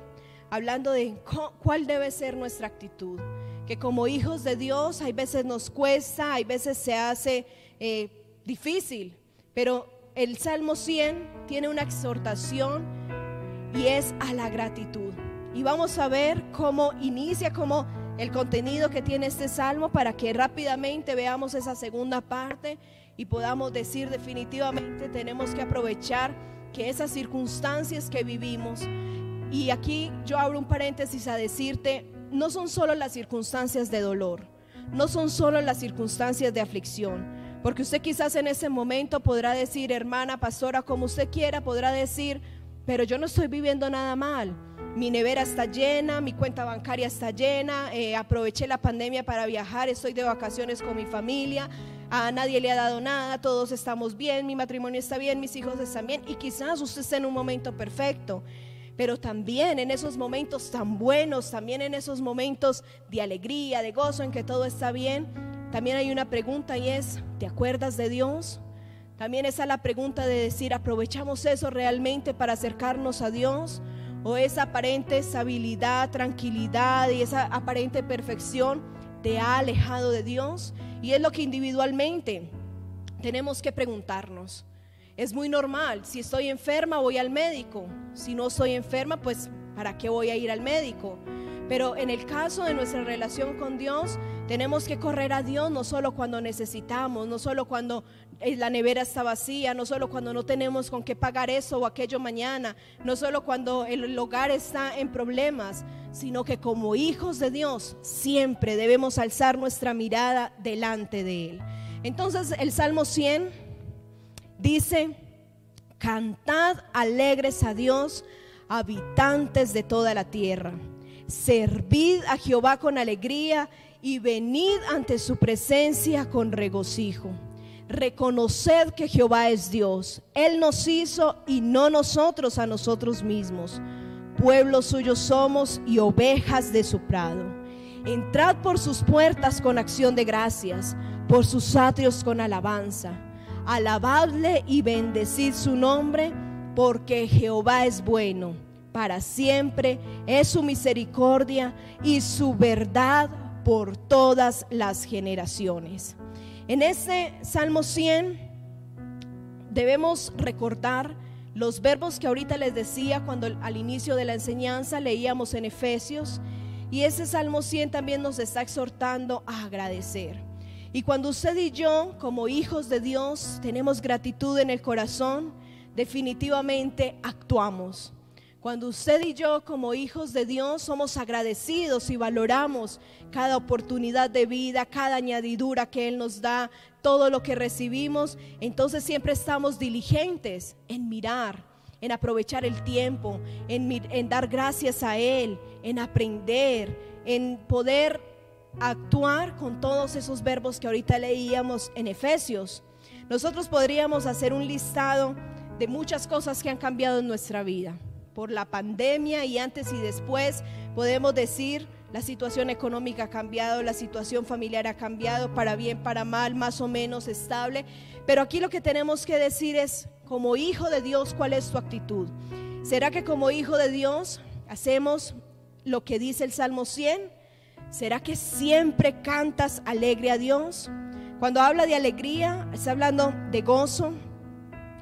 hablando de cuál debe ser nuestra actitud. Que como hijos de Dios hay veces nos cuesta, hay veces se hace eh, difícil, pero el Salmo 100 tiene una exhortación y es a la gratitud. Y vamos a ver cómo inicia, cómo el contenido que tiene este salmo para que rápidamente veamos esa segunda parte y podamos decir definitivamente tenemos que aprovechar que esas circunstancias que vivimos, y aquí yo abro un paréntesis a decirte, no son solo las circunstancias de dolor, no son solo las circunstancias de aflicción, porque usted quizás en ese momento podrá decir, hermana, pastora, como usted quiera, podrá decir, pero yo no estoy viviendo nada mal. Mi nevera está llena, mi cuenta bancaria está llena, eh, aproveché la pandemia para viajar, estoy de vacaciones con mi familia, a nadie le ha dado nada, todos estamos bien, mi matrimonio está bien, mis hijos están bien y quizás usted esté en un momento perfecto. Pero también en esos momentos tan buenos, también en esos momentos de alegría, de gozo, en que todo está bien, también hay una pregunta y es, ¿te acuerdas de Dios? También esa es la pregunta de decir, ¿aprovechamos eso realmente para acercarnos a Dios? ¿O esa aparente estabilidad, tranquilidad y esa aparente perfección te ha alejado de Dios? Y es lo que individualmente tenemos que preguntarnos. Es muy normal, si estoy enferma voy al médico, si no estoy enferma, pues ¿para qué voy a ir al médico? Pero en el caso de nuestra relación con Dios, tenemos que correr a Dios no solo cuando necesitamos, no solo cuando eh, la nevera está vacía, no solo cuando no tenemos con qué pagar eso o aquello mañana, no solo cuando el hogar está en problemas, sino que como hijos de Dios siempre debemos alzar nuestra mirada delante de Él. Entonces el Salmo 100 dice, cantad alegres a Dios, habitantes de toda la tierra servid a Jehová con alegría y venid ante su presencia con regocijo. Reconoced que Jehová es Dios. Él nos hizo y no nosotros a nosotros mismos. Pueblo suyo somos y ovejas de su prado. Entrad por sus puertas con acción de gracias, por sus atrios con alabanza. alabadle y bendecid su nombre, porque Jehová es bueno, para siempre es su misericordia y su verdad por todas las generaciones. En este Salmo 100 debemos recordar los verbos que ahorita les decía cuando al inicio de la enseñanza leíamos en Efesios. Y ese Salmo 100 también nos está exhortando a agradecer. Y cuando usted y yo, como hijos de Dios, tenemos gratitud en el corazón, definitivamente actuamos. Cuando usted y yo como hijos de Dios somos agradecidos y valoramos cada oportunidad de vida, cada añadidura que Él nos da, todo lo que recibimos, entonces siempre estamos diligentes en mirar, en aprovechar el tiempo, en, dar gracias a Él, en aprender, en poder actuar con todos esos verbos que ahorita leíamos en Efesios. Nosotros podríamos hacer un listado de muchas cosas que han cambiado en nuestra vida por la pandemia y antes y después, podemos decir, la situación económica ha cambiado, la situación familiar ha cambiado, para bien, para mal, más o menos estable. Pero aquí lo que tenemos que decir es, como hijo de Dios, ¿cuál es tu actitud? ¿Será que como hijo de Dios hacemos lo que dice el Salmo 100? ¿Será que siempre cantas alegre a Dios? Cuando habla de alegría, está hablando de gozo,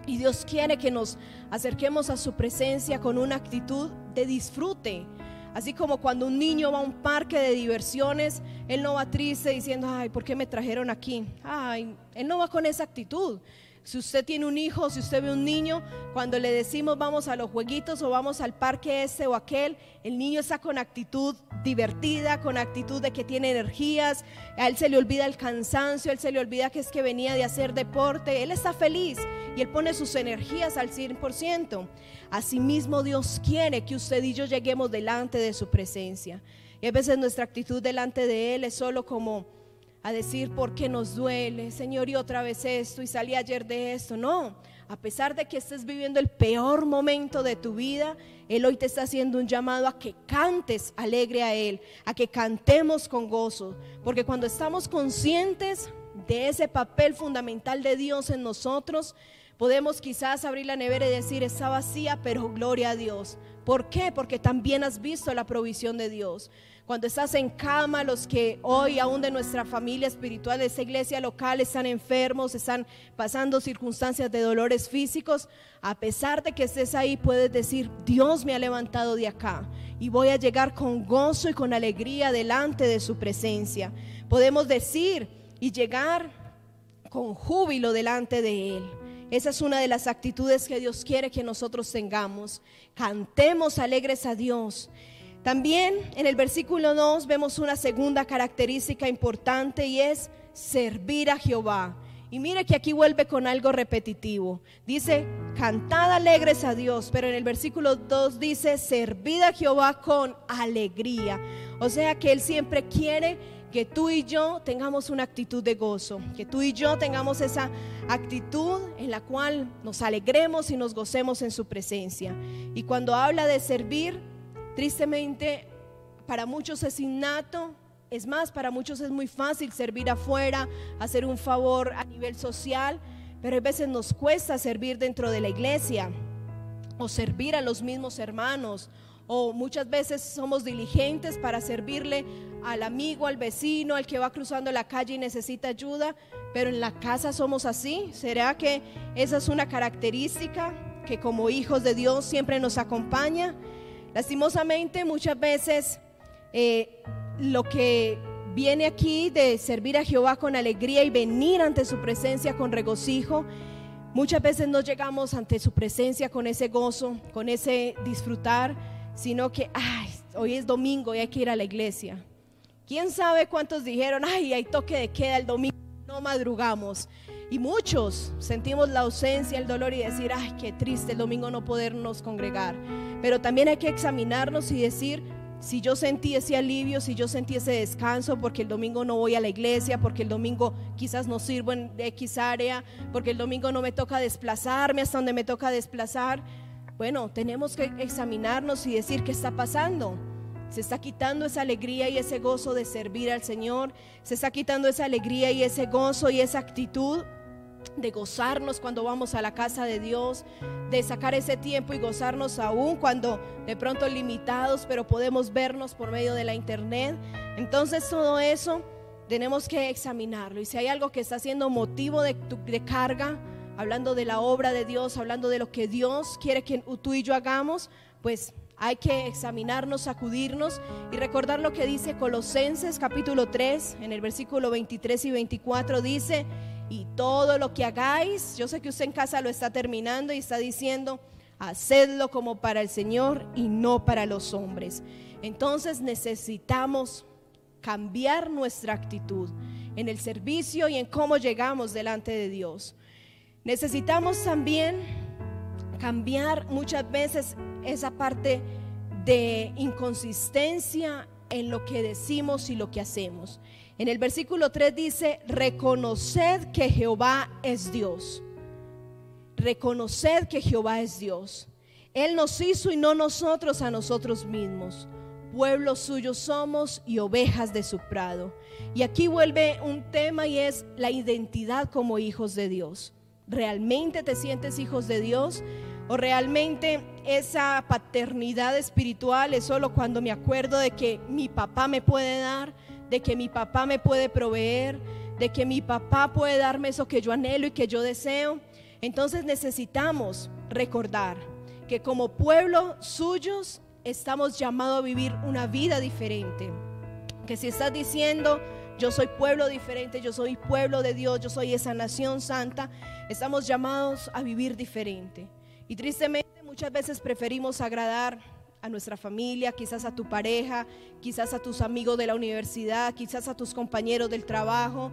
y Dios quiere que nos acerquemos a su presencia con una actitud de disfrute. Así como cuando un niño va a un parque de diversiones, él no va triste diciendo, ay, ¿por qué me trajeron aquí? Ay, él no va con esa actitud. Si usted tiene un hijo, si usted ve un niño, cuando le decimos vamos a los jueguitos o vamos al parque este o aquel, el niño está con actitud divertida, con actitud de que tiene energías, a él se le olvida el cansancio, a él se le olvida que es que venía de hacer deporte, él está feliz y él pone sus energías al 100%. Asimismo Dios quiere que usted y yo lleguemos delante de su presencia. Y a veces nuestra actitud delante de Él es solo como a decir por qué nos duele, Señor, y otra vez esto, y salí ayer de esto. No, a pesar de que estés viviendo el peor momento de tu vida, Él hoy te está haciendo un llamado a que cantes alegre a Él, a que cantemos con gozo, porque cuando estamos conscientes de ese papel fundamental de Dios en nosotros, podemos quizás abrir la nevera y decir, está vacía, pero gloria a Dios. ¿Por qué? Porque también has visto la provisión de Dios cuando estás en cama, los que hoy aún de nuestra familia espiritual, de esa iglesia local, están enfermos, están pasando circunstancias de dolores físicos, a pesar de que estés ahí, puedes decir, Dios me ha levantado de acá y voy a llegar con gozo y con alegría delante de su presencia. Podemos decir y llegar con júbilo delante de Él. Esa es una de las actitudes que Dios quiere que nosotros tengamos. Cantemos alegres a Dios también en el versículo 2 vemos una segunda característica importante y es servir a Jehová. Y mire que aquí vuelve con algo repetitivo. Dice, cantad alegres a Dios, pero en el versículo 2 dice, servid a Jehová con alegría. O sea que Él siempre quiere que tú y yo tengamos una actitud de gozo, que tú y yo tengamos esa actitud en la cual nos alegremos y nos gocemos en su presencia. Y cuando habla de servir, Tristemente, para muchos es innato, es más, para muchos es muy fácil servir afuera, hacer un favor a nivel social, pero a veces nos cuesta servir dentro de la iglesia o servir a los mismos hermanos o muchas veces somos diligentes para servirle al amigo, al vecino, al que va cruzando la calle y necesita ayuda, pero en la casa somos así. ¿Será que esa es una característica que como hijos de Dios siempre nos acompaña? Lastimosamente muchas veces eh, lo que viene aquí de servir a Jehová con alegría y venir ante su presencia con regocijo, muchas veces no llegamos ante su presencia con ese gozo, con ese disfrutar, sino que, ay, hoy es domingo y hay que ir a la iglesia. ¿Quién sabe cuántos dijeron, ay, hay toque de queda el domingo, no madrugamos? Y muchos sentimos la ausencia, el dolor y decir, ay, qué triste el domingo no podernos congregar. Pero también hay que examinarnos y decir, si yo sentí ese alivio, si yo sentí ese descanso, porque el domingo no voy a la iglesia, porque el domingo quizás no sirvo en X área, porque el domingo no me toca desplazarme hasta donde me toca desplazar. Bueno, tenemos que examinarnos y decir qué está pasando. Se está quitando esa alegría y ese gozo de servir al Señor. Se está quitando esa alegría y ese gozo y esa actitud de gozarnos cuando vamos a la casa de Dios, de sacar ese tiempo y gozarnos aún cuando de pronto limitados, pero podemos vernos por medio de la internet. Entonces todo eso tenemos que examinarlo. Y si hay algo que está siendo motivo de, de carga, hablando de la obra de Dios, hablando de lo que Dios quiere que tú y yo hagamos, pues hay que examinarnos, sacudirnos y recordar lo que dice Colosenses capítulo 3, en el versículo 23 y 24 dice, y todo lo que hagáis, yo sé que usted en casa lo está terminando y está diciendo, hacedlo como para el Señor y no para los hombres. Entonces necesitamos cambiar nuestra actitud en el servicio y en cómo llegamos delante de Dios. Necesitamos también cambiar muchas veces esa parte de inconsistencia en lo que decimos y lo que hacemos. En el versículo 3 dice, reconoced que Jehová es Dios. Reconoced que Jehová es Dios. Él nos hizo y no nosotros a nosotros mismos. Pueblo suyo somos y ovejas de su prado. Y aquí vuelve un tema y es la identidad como hijos de Dios. ¿Realmente te sientes hijos de Dios? ¿O realmente esa paternidad espiritual es solo cuando me acuerdo de que mi papá me puede dar? de que mi papá me puede proveer, de que mi papá puede darme eso que yo anhelo y que yo deseo. Entonces necesitamos recordar que como pueblo suyos estamos llamados a vivir una vida diferente. Que si estás diciendo, yo soy pueblo diferente, yo soy pueblo de Dios, yo soy esa nación santa, estamos llamados a vivir diferente. Y tristemente muchas veces preferimos agradar a nuestra familia, quizás a tu pareja, quizás a tus amigos de la universidad, quizás a tus compañeros del trabajo,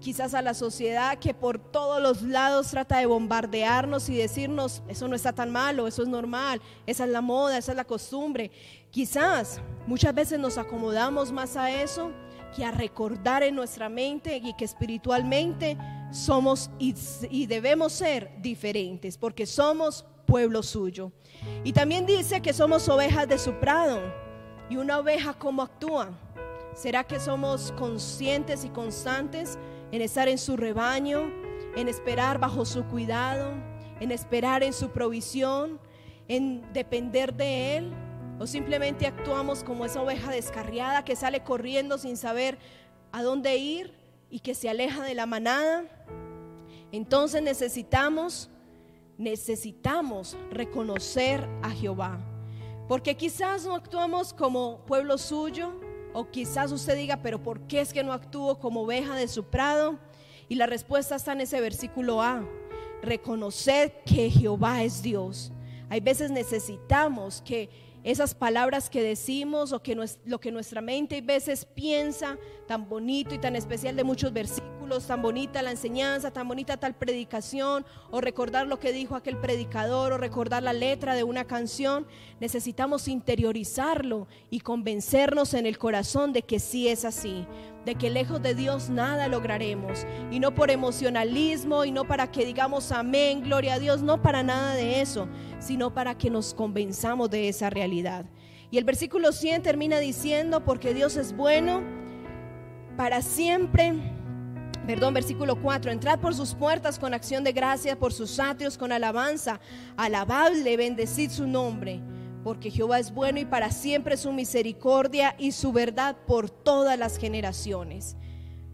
quizás a la sociedad que por todos los lados trata de bombardearnos y decirnos, eso no está tan malo, eso es normal, esa es la moda, esa es la costumbre. Quizás muchas veces nos acomodamos más a eso que a recordar en nuestra mente y que espiritualmente somos y, debemos ser diferentes, porque somos pueblo suyo. Y también dice que somos ovejas de su prado. ¿Y una oveja cómo actúa? ¿Será que somos conscientes y constantes en estar en su rebaño, en esperar bajo su cuidado, en esperar en su provisión, en depender de Él? ¿O simplemente actuamos como esa oveja descarriada que sale corriendo sin saber a dónde ir y que se aleja de la manada? Entonces necesitamos necesitamos reconocer a Jehová. Porque quizás no actuamos como pueblo suyo, o quizás usted diga, pero ¿por qué es que no actúo como oveja de su prado? Y la respuesta está en ese versículo A. Reconocer que Jehová es Dios. Hay veces necesitamos que esas palabras que decimos o que lo que nuestra mente a veces piensa, tan bonito y tan especial de muchos versículos, tan bonita la enseñanza, tan bonita tal predicación, o recordar lo que dijo aquel predicador, o recordar la letra de una canción, necesitamos interiorizarlo y convencernos en el corazón de que sí es así, de que lejos de Dios nada lograremos, y no por emocionalismo, y no para que digamos amén, gloria a Dios, no para nada de eso, sino para que nos convenzamos de esa realidad. Y el versículo 100 termina diciendo, porque Dios es bueno para siempre. Perdón, versículo 4, entrad por sus puertas con acción de gracia, por sus atrios con alabanza, alabable, bendecid su nombre porque Jehová es bueno y para siempre su misericordia y su verdad por todas las generaciones.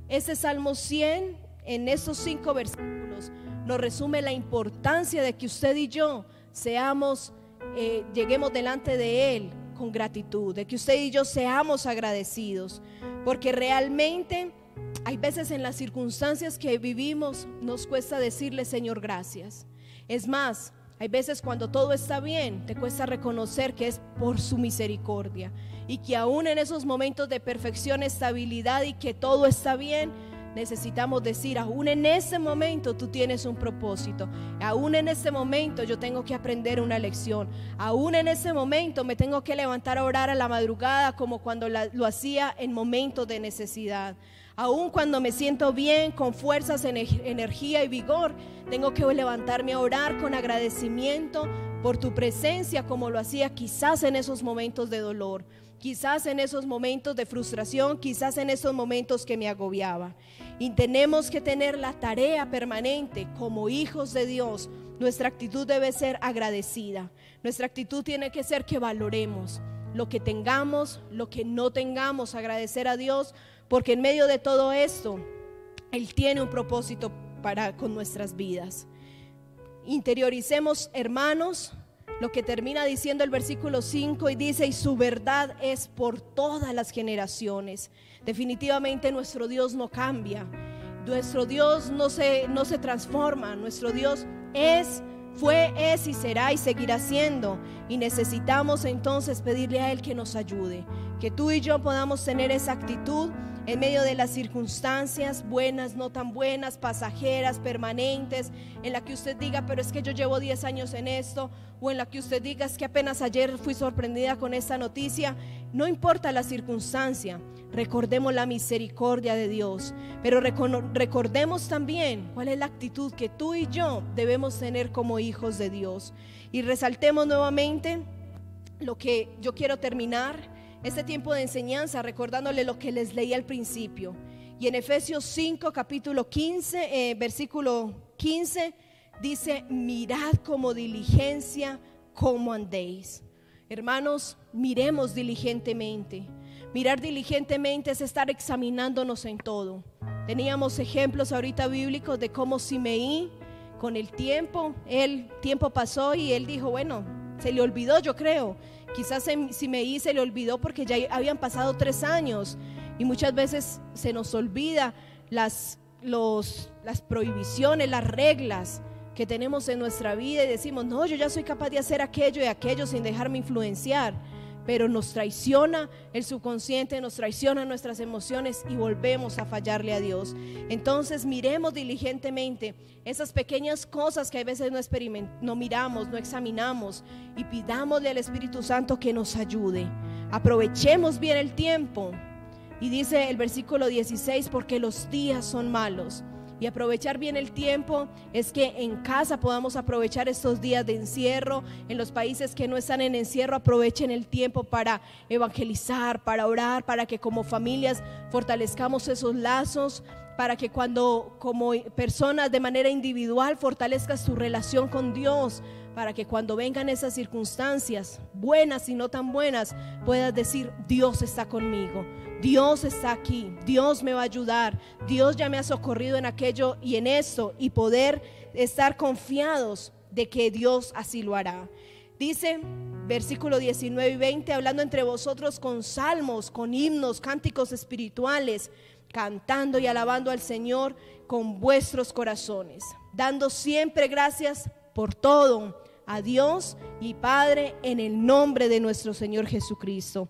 Ese Salmo 100, en esos cinco versículos, nos resume la importancia de que usted y yo seamos, eh, lleguemos delante de Él con gratitud, de que usted y yo seamos agradecidos, porque realmente hay veces en las circunstancias que vivimos nos cuesta decirle Señor gracias. Es más, hay veces cuando todo está bien, te cuesta reconocer que es por su misericordia y que aún en esos momentos de perfección, estabilidad y que todo está bien, necesitamos decir, aún en ese momento tú tienes un propósito, aún en ese momento yo tengo que aprender una lección, aún en ese momento me tengo que levantar a orar a la madrugada como cuando lo hacía en momentos de necesidad. Aún cuando me siento bien, con fuerzas, energía y vigor, tengo que levantarme a orar con agradecimiento por tu presencia, como lo hacía quizás en esos momentos de dolor, quizás en esos momentos de frustración, quizás en esos momentos que me agobiaba. Y tenemos que tener la tarea permanente como hijos de Dios. Nuestra actitud debe ser agradecida. Nuestra actitud tiene que ser que valoremos lo que tengamos, lo que no tengamos, agradecer a Dios, porque en medio de todo esto, Él tiene un propósito para con nuestras vidas. Interioricemos, hermanos, lo que termina diciendo el versículo 5 y dice, y su verdad es por todas las generaciones. Definitivamente nuestro Dios no cambia, nuestro Dios no se, no se transforma, nuestro Dios es, fue, es y será y seguirá siendo. Y necesitamos entonces pedirle a Él que nos ayude, que tú y yo podamos tener esa actitud en medio de las circunstancias buenas, no tan buenas, pasajeras, permanentes, en la que usted diga, pero es que yo llevo 10 años en esto, o en la que usted diga, es que apenas ayer fui sorprendida con esta noticia, no importa la circunstancia, recordemos la misericordia de Dios, pero recordemos también cuál es la actitud que tú y yo debemos tener como hijos de Dios. Y resaltemos nuevamente lo que yo quiero terminar este tiempo de enseñanza recordándole lo que les leí al principio. Y en Efesios 5, capítulo 15, eh, versículo 15, dice, mirad como diligencia, como andéis. Hermanos, miremos diligentemente. Mirar diligentemente es estar examinándonos en todo. Teníamos ejemplos ahorita bíblicos de cómo Simeí, con el tiempo, el tiempo pasó y él dijo, bueno, se le olvidó, yo creo, Quizás si me hice le olvidó porque ya habían pasado tres años y muchas veces se nos olvida las, las prohibiciones, las reglas que tenemos en nuestra vida y decimos, no, yo ya soy capaz de hacer aquello y aquello sin dejarme influenciar pero nos traiciona el subconsciente, nos traiciona nuestras emociones y volvemos a fallarle a Dios. Entonces miremos diligentemente esas pequeñas cosas que a veces no, no miramos, no examinamos y pidámosle al Espíritu Santo que nos ayude. Aprovechemos bien el tiempo. Y dice el versículo 16, porque los días son malos y aprovechar bien el tiempo es que en casa podamos aprovechar estos días de encierro. En los países que no están en encierro, aprovechen el tiempo para evangelizar, para orar, para que como familias fortalezcamos esos lazos, para que cuando como personas de manera individual fortalezcas tu relación con Dios, para que cuando vengan esas circunstancias, buenas y no tan buenas, puedas decir, Dios está conmigo, Dios está aquí, Dios me va a ayudar, Dios ya me ha socorrido en aquello y en esto y poder estar confiados de que Dios así lo hará. Dice versículo 19 y 20, hablando entre vosotros con salmos, con himnos, cánticos espirituales, cantando y alabando al Señor con vuestros corazones, dando siempre gracias por todo a Dios y Padre en el nombre de nuestro Señor Jesucristo.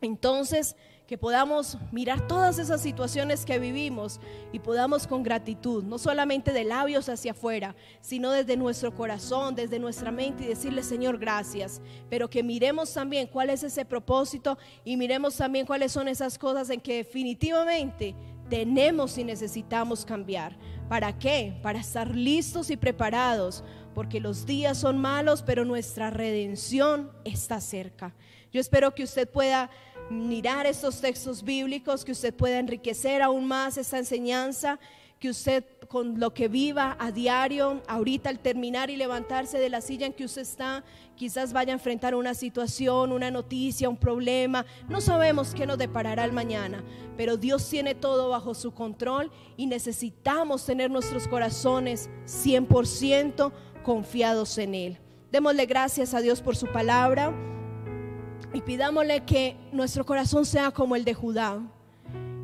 Entonces, que podamos mirar todas esas situaciones que vivimos y podamos con gratitud, no solamente de labios hacia afuera, sino desde nuestro corazón, desde nuestra mente y decirle, Señor, gracias. Pero que miremos también cuál es ese propósito y miremos también cuáles son esas cosas en que definitivamente tenemos y necesitamos cambiar. ¿Para qué? Para estar listos y preparados, porque los días son malos, pero nuestra redención está cerca. Yo espero que usted pueda mirar estos textos bíblicos, que usted pueda enriquecer aún más esta enseñanza, que usted con lo que viva a diario, ahorita al terminar y levantarse de la silla en que usted está, quizás vaya a enfrentar una situación, una noticia, un problema. No sabemos qué nos deparará el mañana, pero Dios tiene todo bajo su control y necesitamos tener nuestros corazones 100% confiados en Él. Démosle gracias a Dios por su palabra y pidámosle que nuestro corazón sea como el de Judá,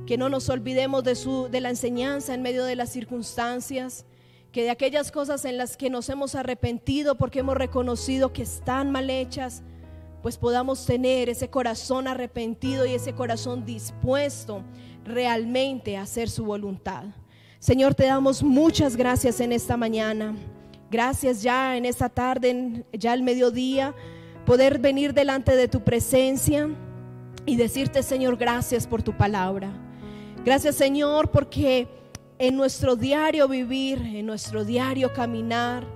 que no nos olvidemos de, su, de la enseñanza en medio de las circunstancias, que de aquellas cosas en las que nos hemos arrepentido porque hemos reconocido que están mal hechas, pues podamos tener ese corazón arrepentido y ese corazón dispuesto realmente a hacer su voluntad. Señor, te damos muchas gracias en esta mañana. Gracias ya en esta tarde, ya el mediodía poder venir delante de tu presencia y decirte, Señor, gracias por tu palabra. Gracias, Señor, porque en nuestro diario vivir, en nuestro diario caminar,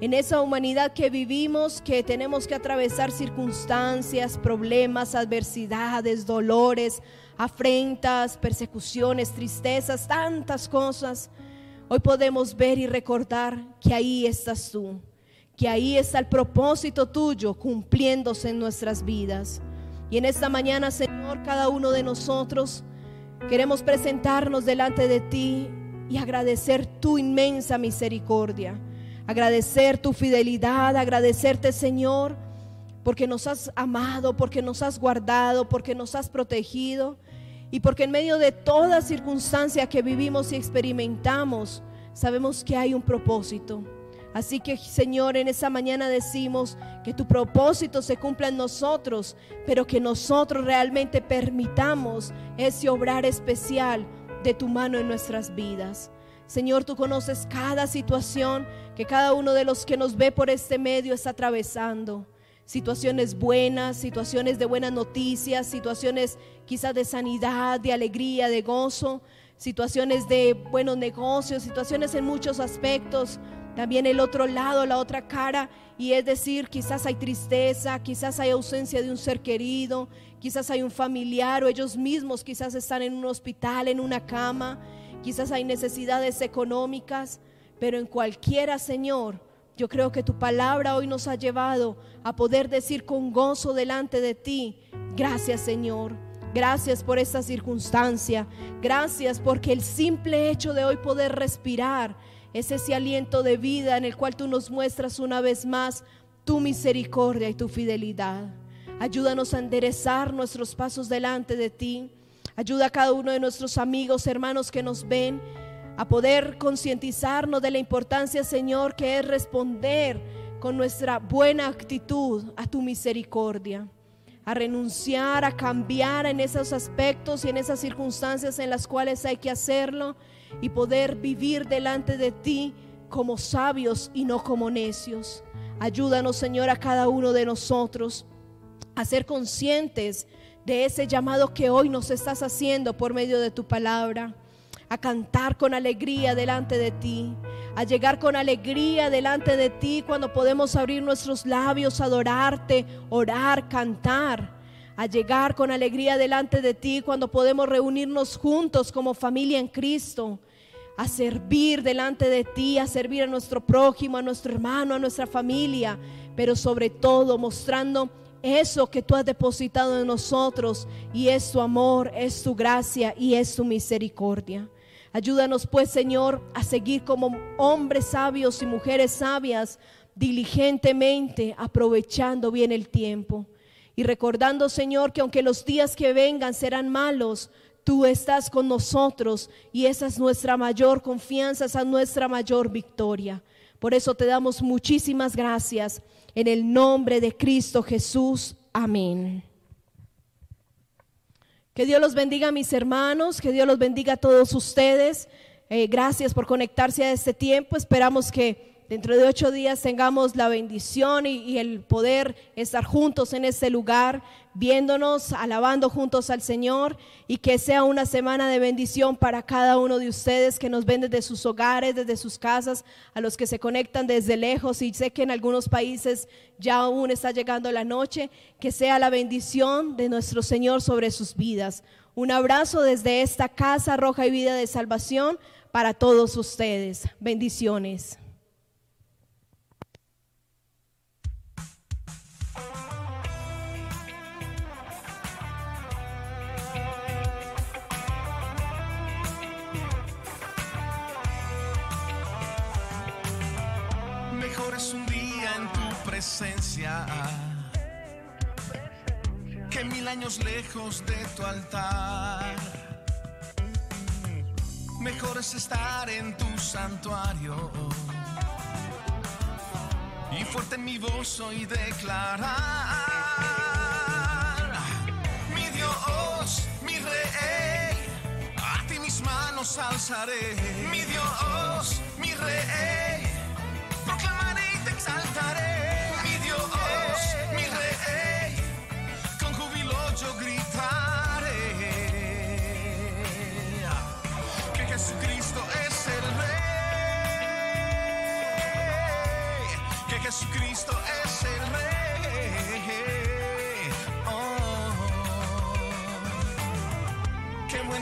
en esa humanidad que vivimos, que tenemos que atravesar circunstancias, problemas, adversidades, dolores, afrentas, persecuciones, tristezas, tantas cosas. Hoy podemos ver y recordar que ahí estás tú, que ahí está el propósito tuyo cumpliéndose en nuestras vidas. Y en esta mañana, Señor, cada uno de nosotros queremos presentarnos delante de ti y agradecer tu inmensa misericordia, agradecer tu fidelidad, agradecerte, Señor, porque nos has amado, porque nos has guardado, porque nos has protegido y porque en medio de toda circunstancia que vivimos y experimentamos, sabemos que hay un propósito. Así que Señor, en esa mañana decimos que tu propósito se cumpla en nosotros, pero que nosotros realmente permitamos ese obrar especial de tu mano en nuestras vidas. Señor, tú conoces cada situación que cada uno de los que nos ve por este medio está atravesando situaciones buenas, situaciones de buenas noticias, situaciones quizás de sanidad, de alegría, de gozo, situaciones de buenos negocios, situaciones en muchos aspectos. También el otro lado, la otra cara, y es decir, quizás hay tristeza, quizás hay ausencia de un ser querido, quizás hay un familiar o ellos mismos quizás están en un hospital, en una cama, quizás hay necesidades económicas, pero en cualquiera, Señor, yo creo que tu palabra hoy nos ha llevado a poder decir con gozo delante de ti, gracias Señor. Gracias por esta circunstancia. Gracias porque el simple hecho de hoy poder respirar es ese aliento de vida en el cual tú nos muestras una vez más tu misericordia y tu fidelidad. Ayúdanos a enderezar nuestros pasos delante de ti. Ayuda a cada uno de nuestros amigos, hermanos que nos ven a poder concientizarnos de la importancia, Señor, que es responder con nuestra buena actitud a tu misericordia, a renunciar, a cambiar en esos aspectos y en esas circunstancias en las cuales hay que hacerlo y poder vivir delante de ti como sabios y no como necios. Ayúdanos, Señor, a cada uno de nosotros a ser conscientes de ese llamado que hoy nos estás haciendo por medio de tu palabra a cantar con alegría delante de ti, a llegar con alegría delante de ti cuando podemos abrir nuestros labios, adorarte, orar, cantar, a llegar con alegría delante de ti cuando podemos reunirnos juntos como familia en Cristo, a servir delante de ti, a servir a nuestro prójimo, a nuestro hermano, a nuestra familia, pero sobre todo mostrando eso que tú has depositado en nosotros y es tu amor, es tu gracia y es tu misericordia. Ayúdanos pues, Señor, a seguir como hombres sabios y mujeres sabias, diligentemente aprovechando bien el tiempo. Y recordando, Señor, que aunque los días que vengan serán malos, tú estás con nosotros y esa es nuestra mayor confianza, esa es nuestra mayor victoria. Por eso te damos muchísimas gracias en el nombre de Cristo Jesús. Amén. Que Dios los bendiga mis hermanos, que Dios los bendiga a todos ustedes. Eh, gracias por conectarse a este tiempo. Esperamos que dentro de ocho días tengamos la bendición y, el poder estar juntos en este lugar, viéndonos, alabando juntos al Señor y que sea una semana de bendición para cada uno de ustedes que nos ven desde sus hogares, desde sus casas, a los que se conectan desde lejos y sé que en algunos países ya aún está llegando la noche, que sea la bendición de nuestro Señor sobre sus vidas. Un abrazo desde esta casa roja y vida de salvación para todos ustedes. Bendiciones. Que mil años lejos de tu altar. Mejor es estar en tu santuario y fuerte en mi voz hoy declarar. Mi Dios, mi rey, a ti mis manos alzaré. Mi Dios, mi rey,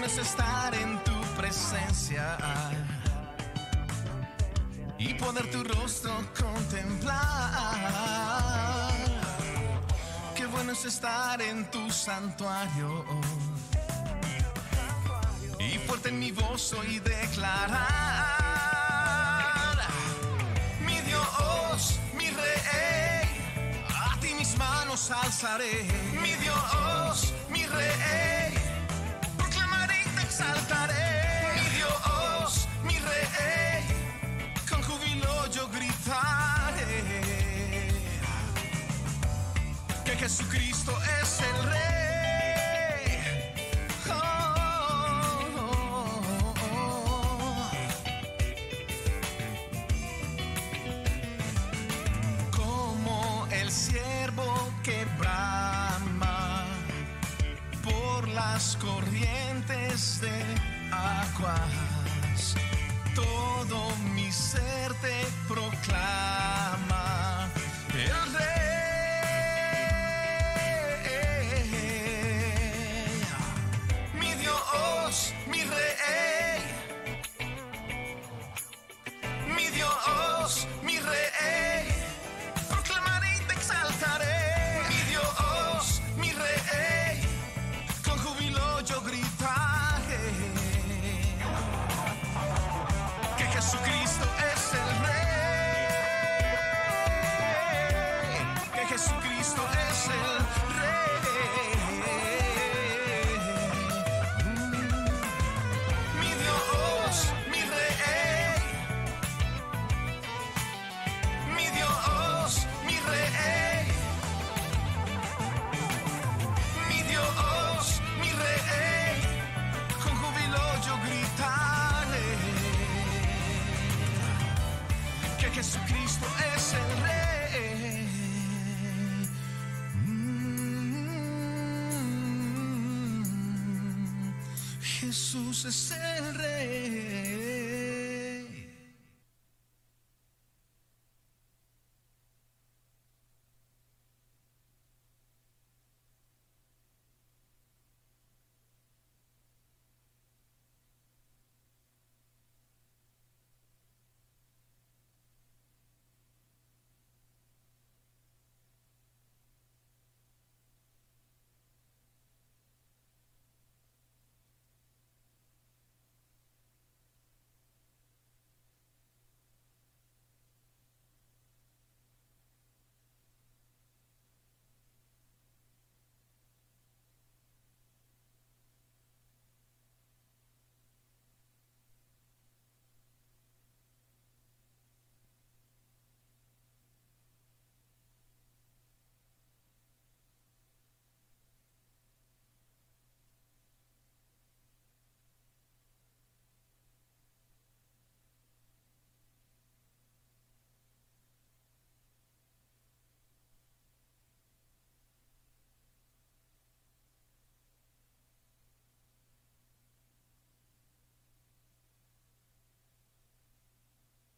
es estar en tu presencia y poder tu rostro contemplar. Qué bueno es estar en tu santuario y fuerte en mi voz hoy declarar. Mi Dios, mi rey, a ti mis manos alzaré. Mi Dios, mi rey, que Jesucristo es el rey. Oh. Como el siervo que brama por las corrientes de aguas, proclama.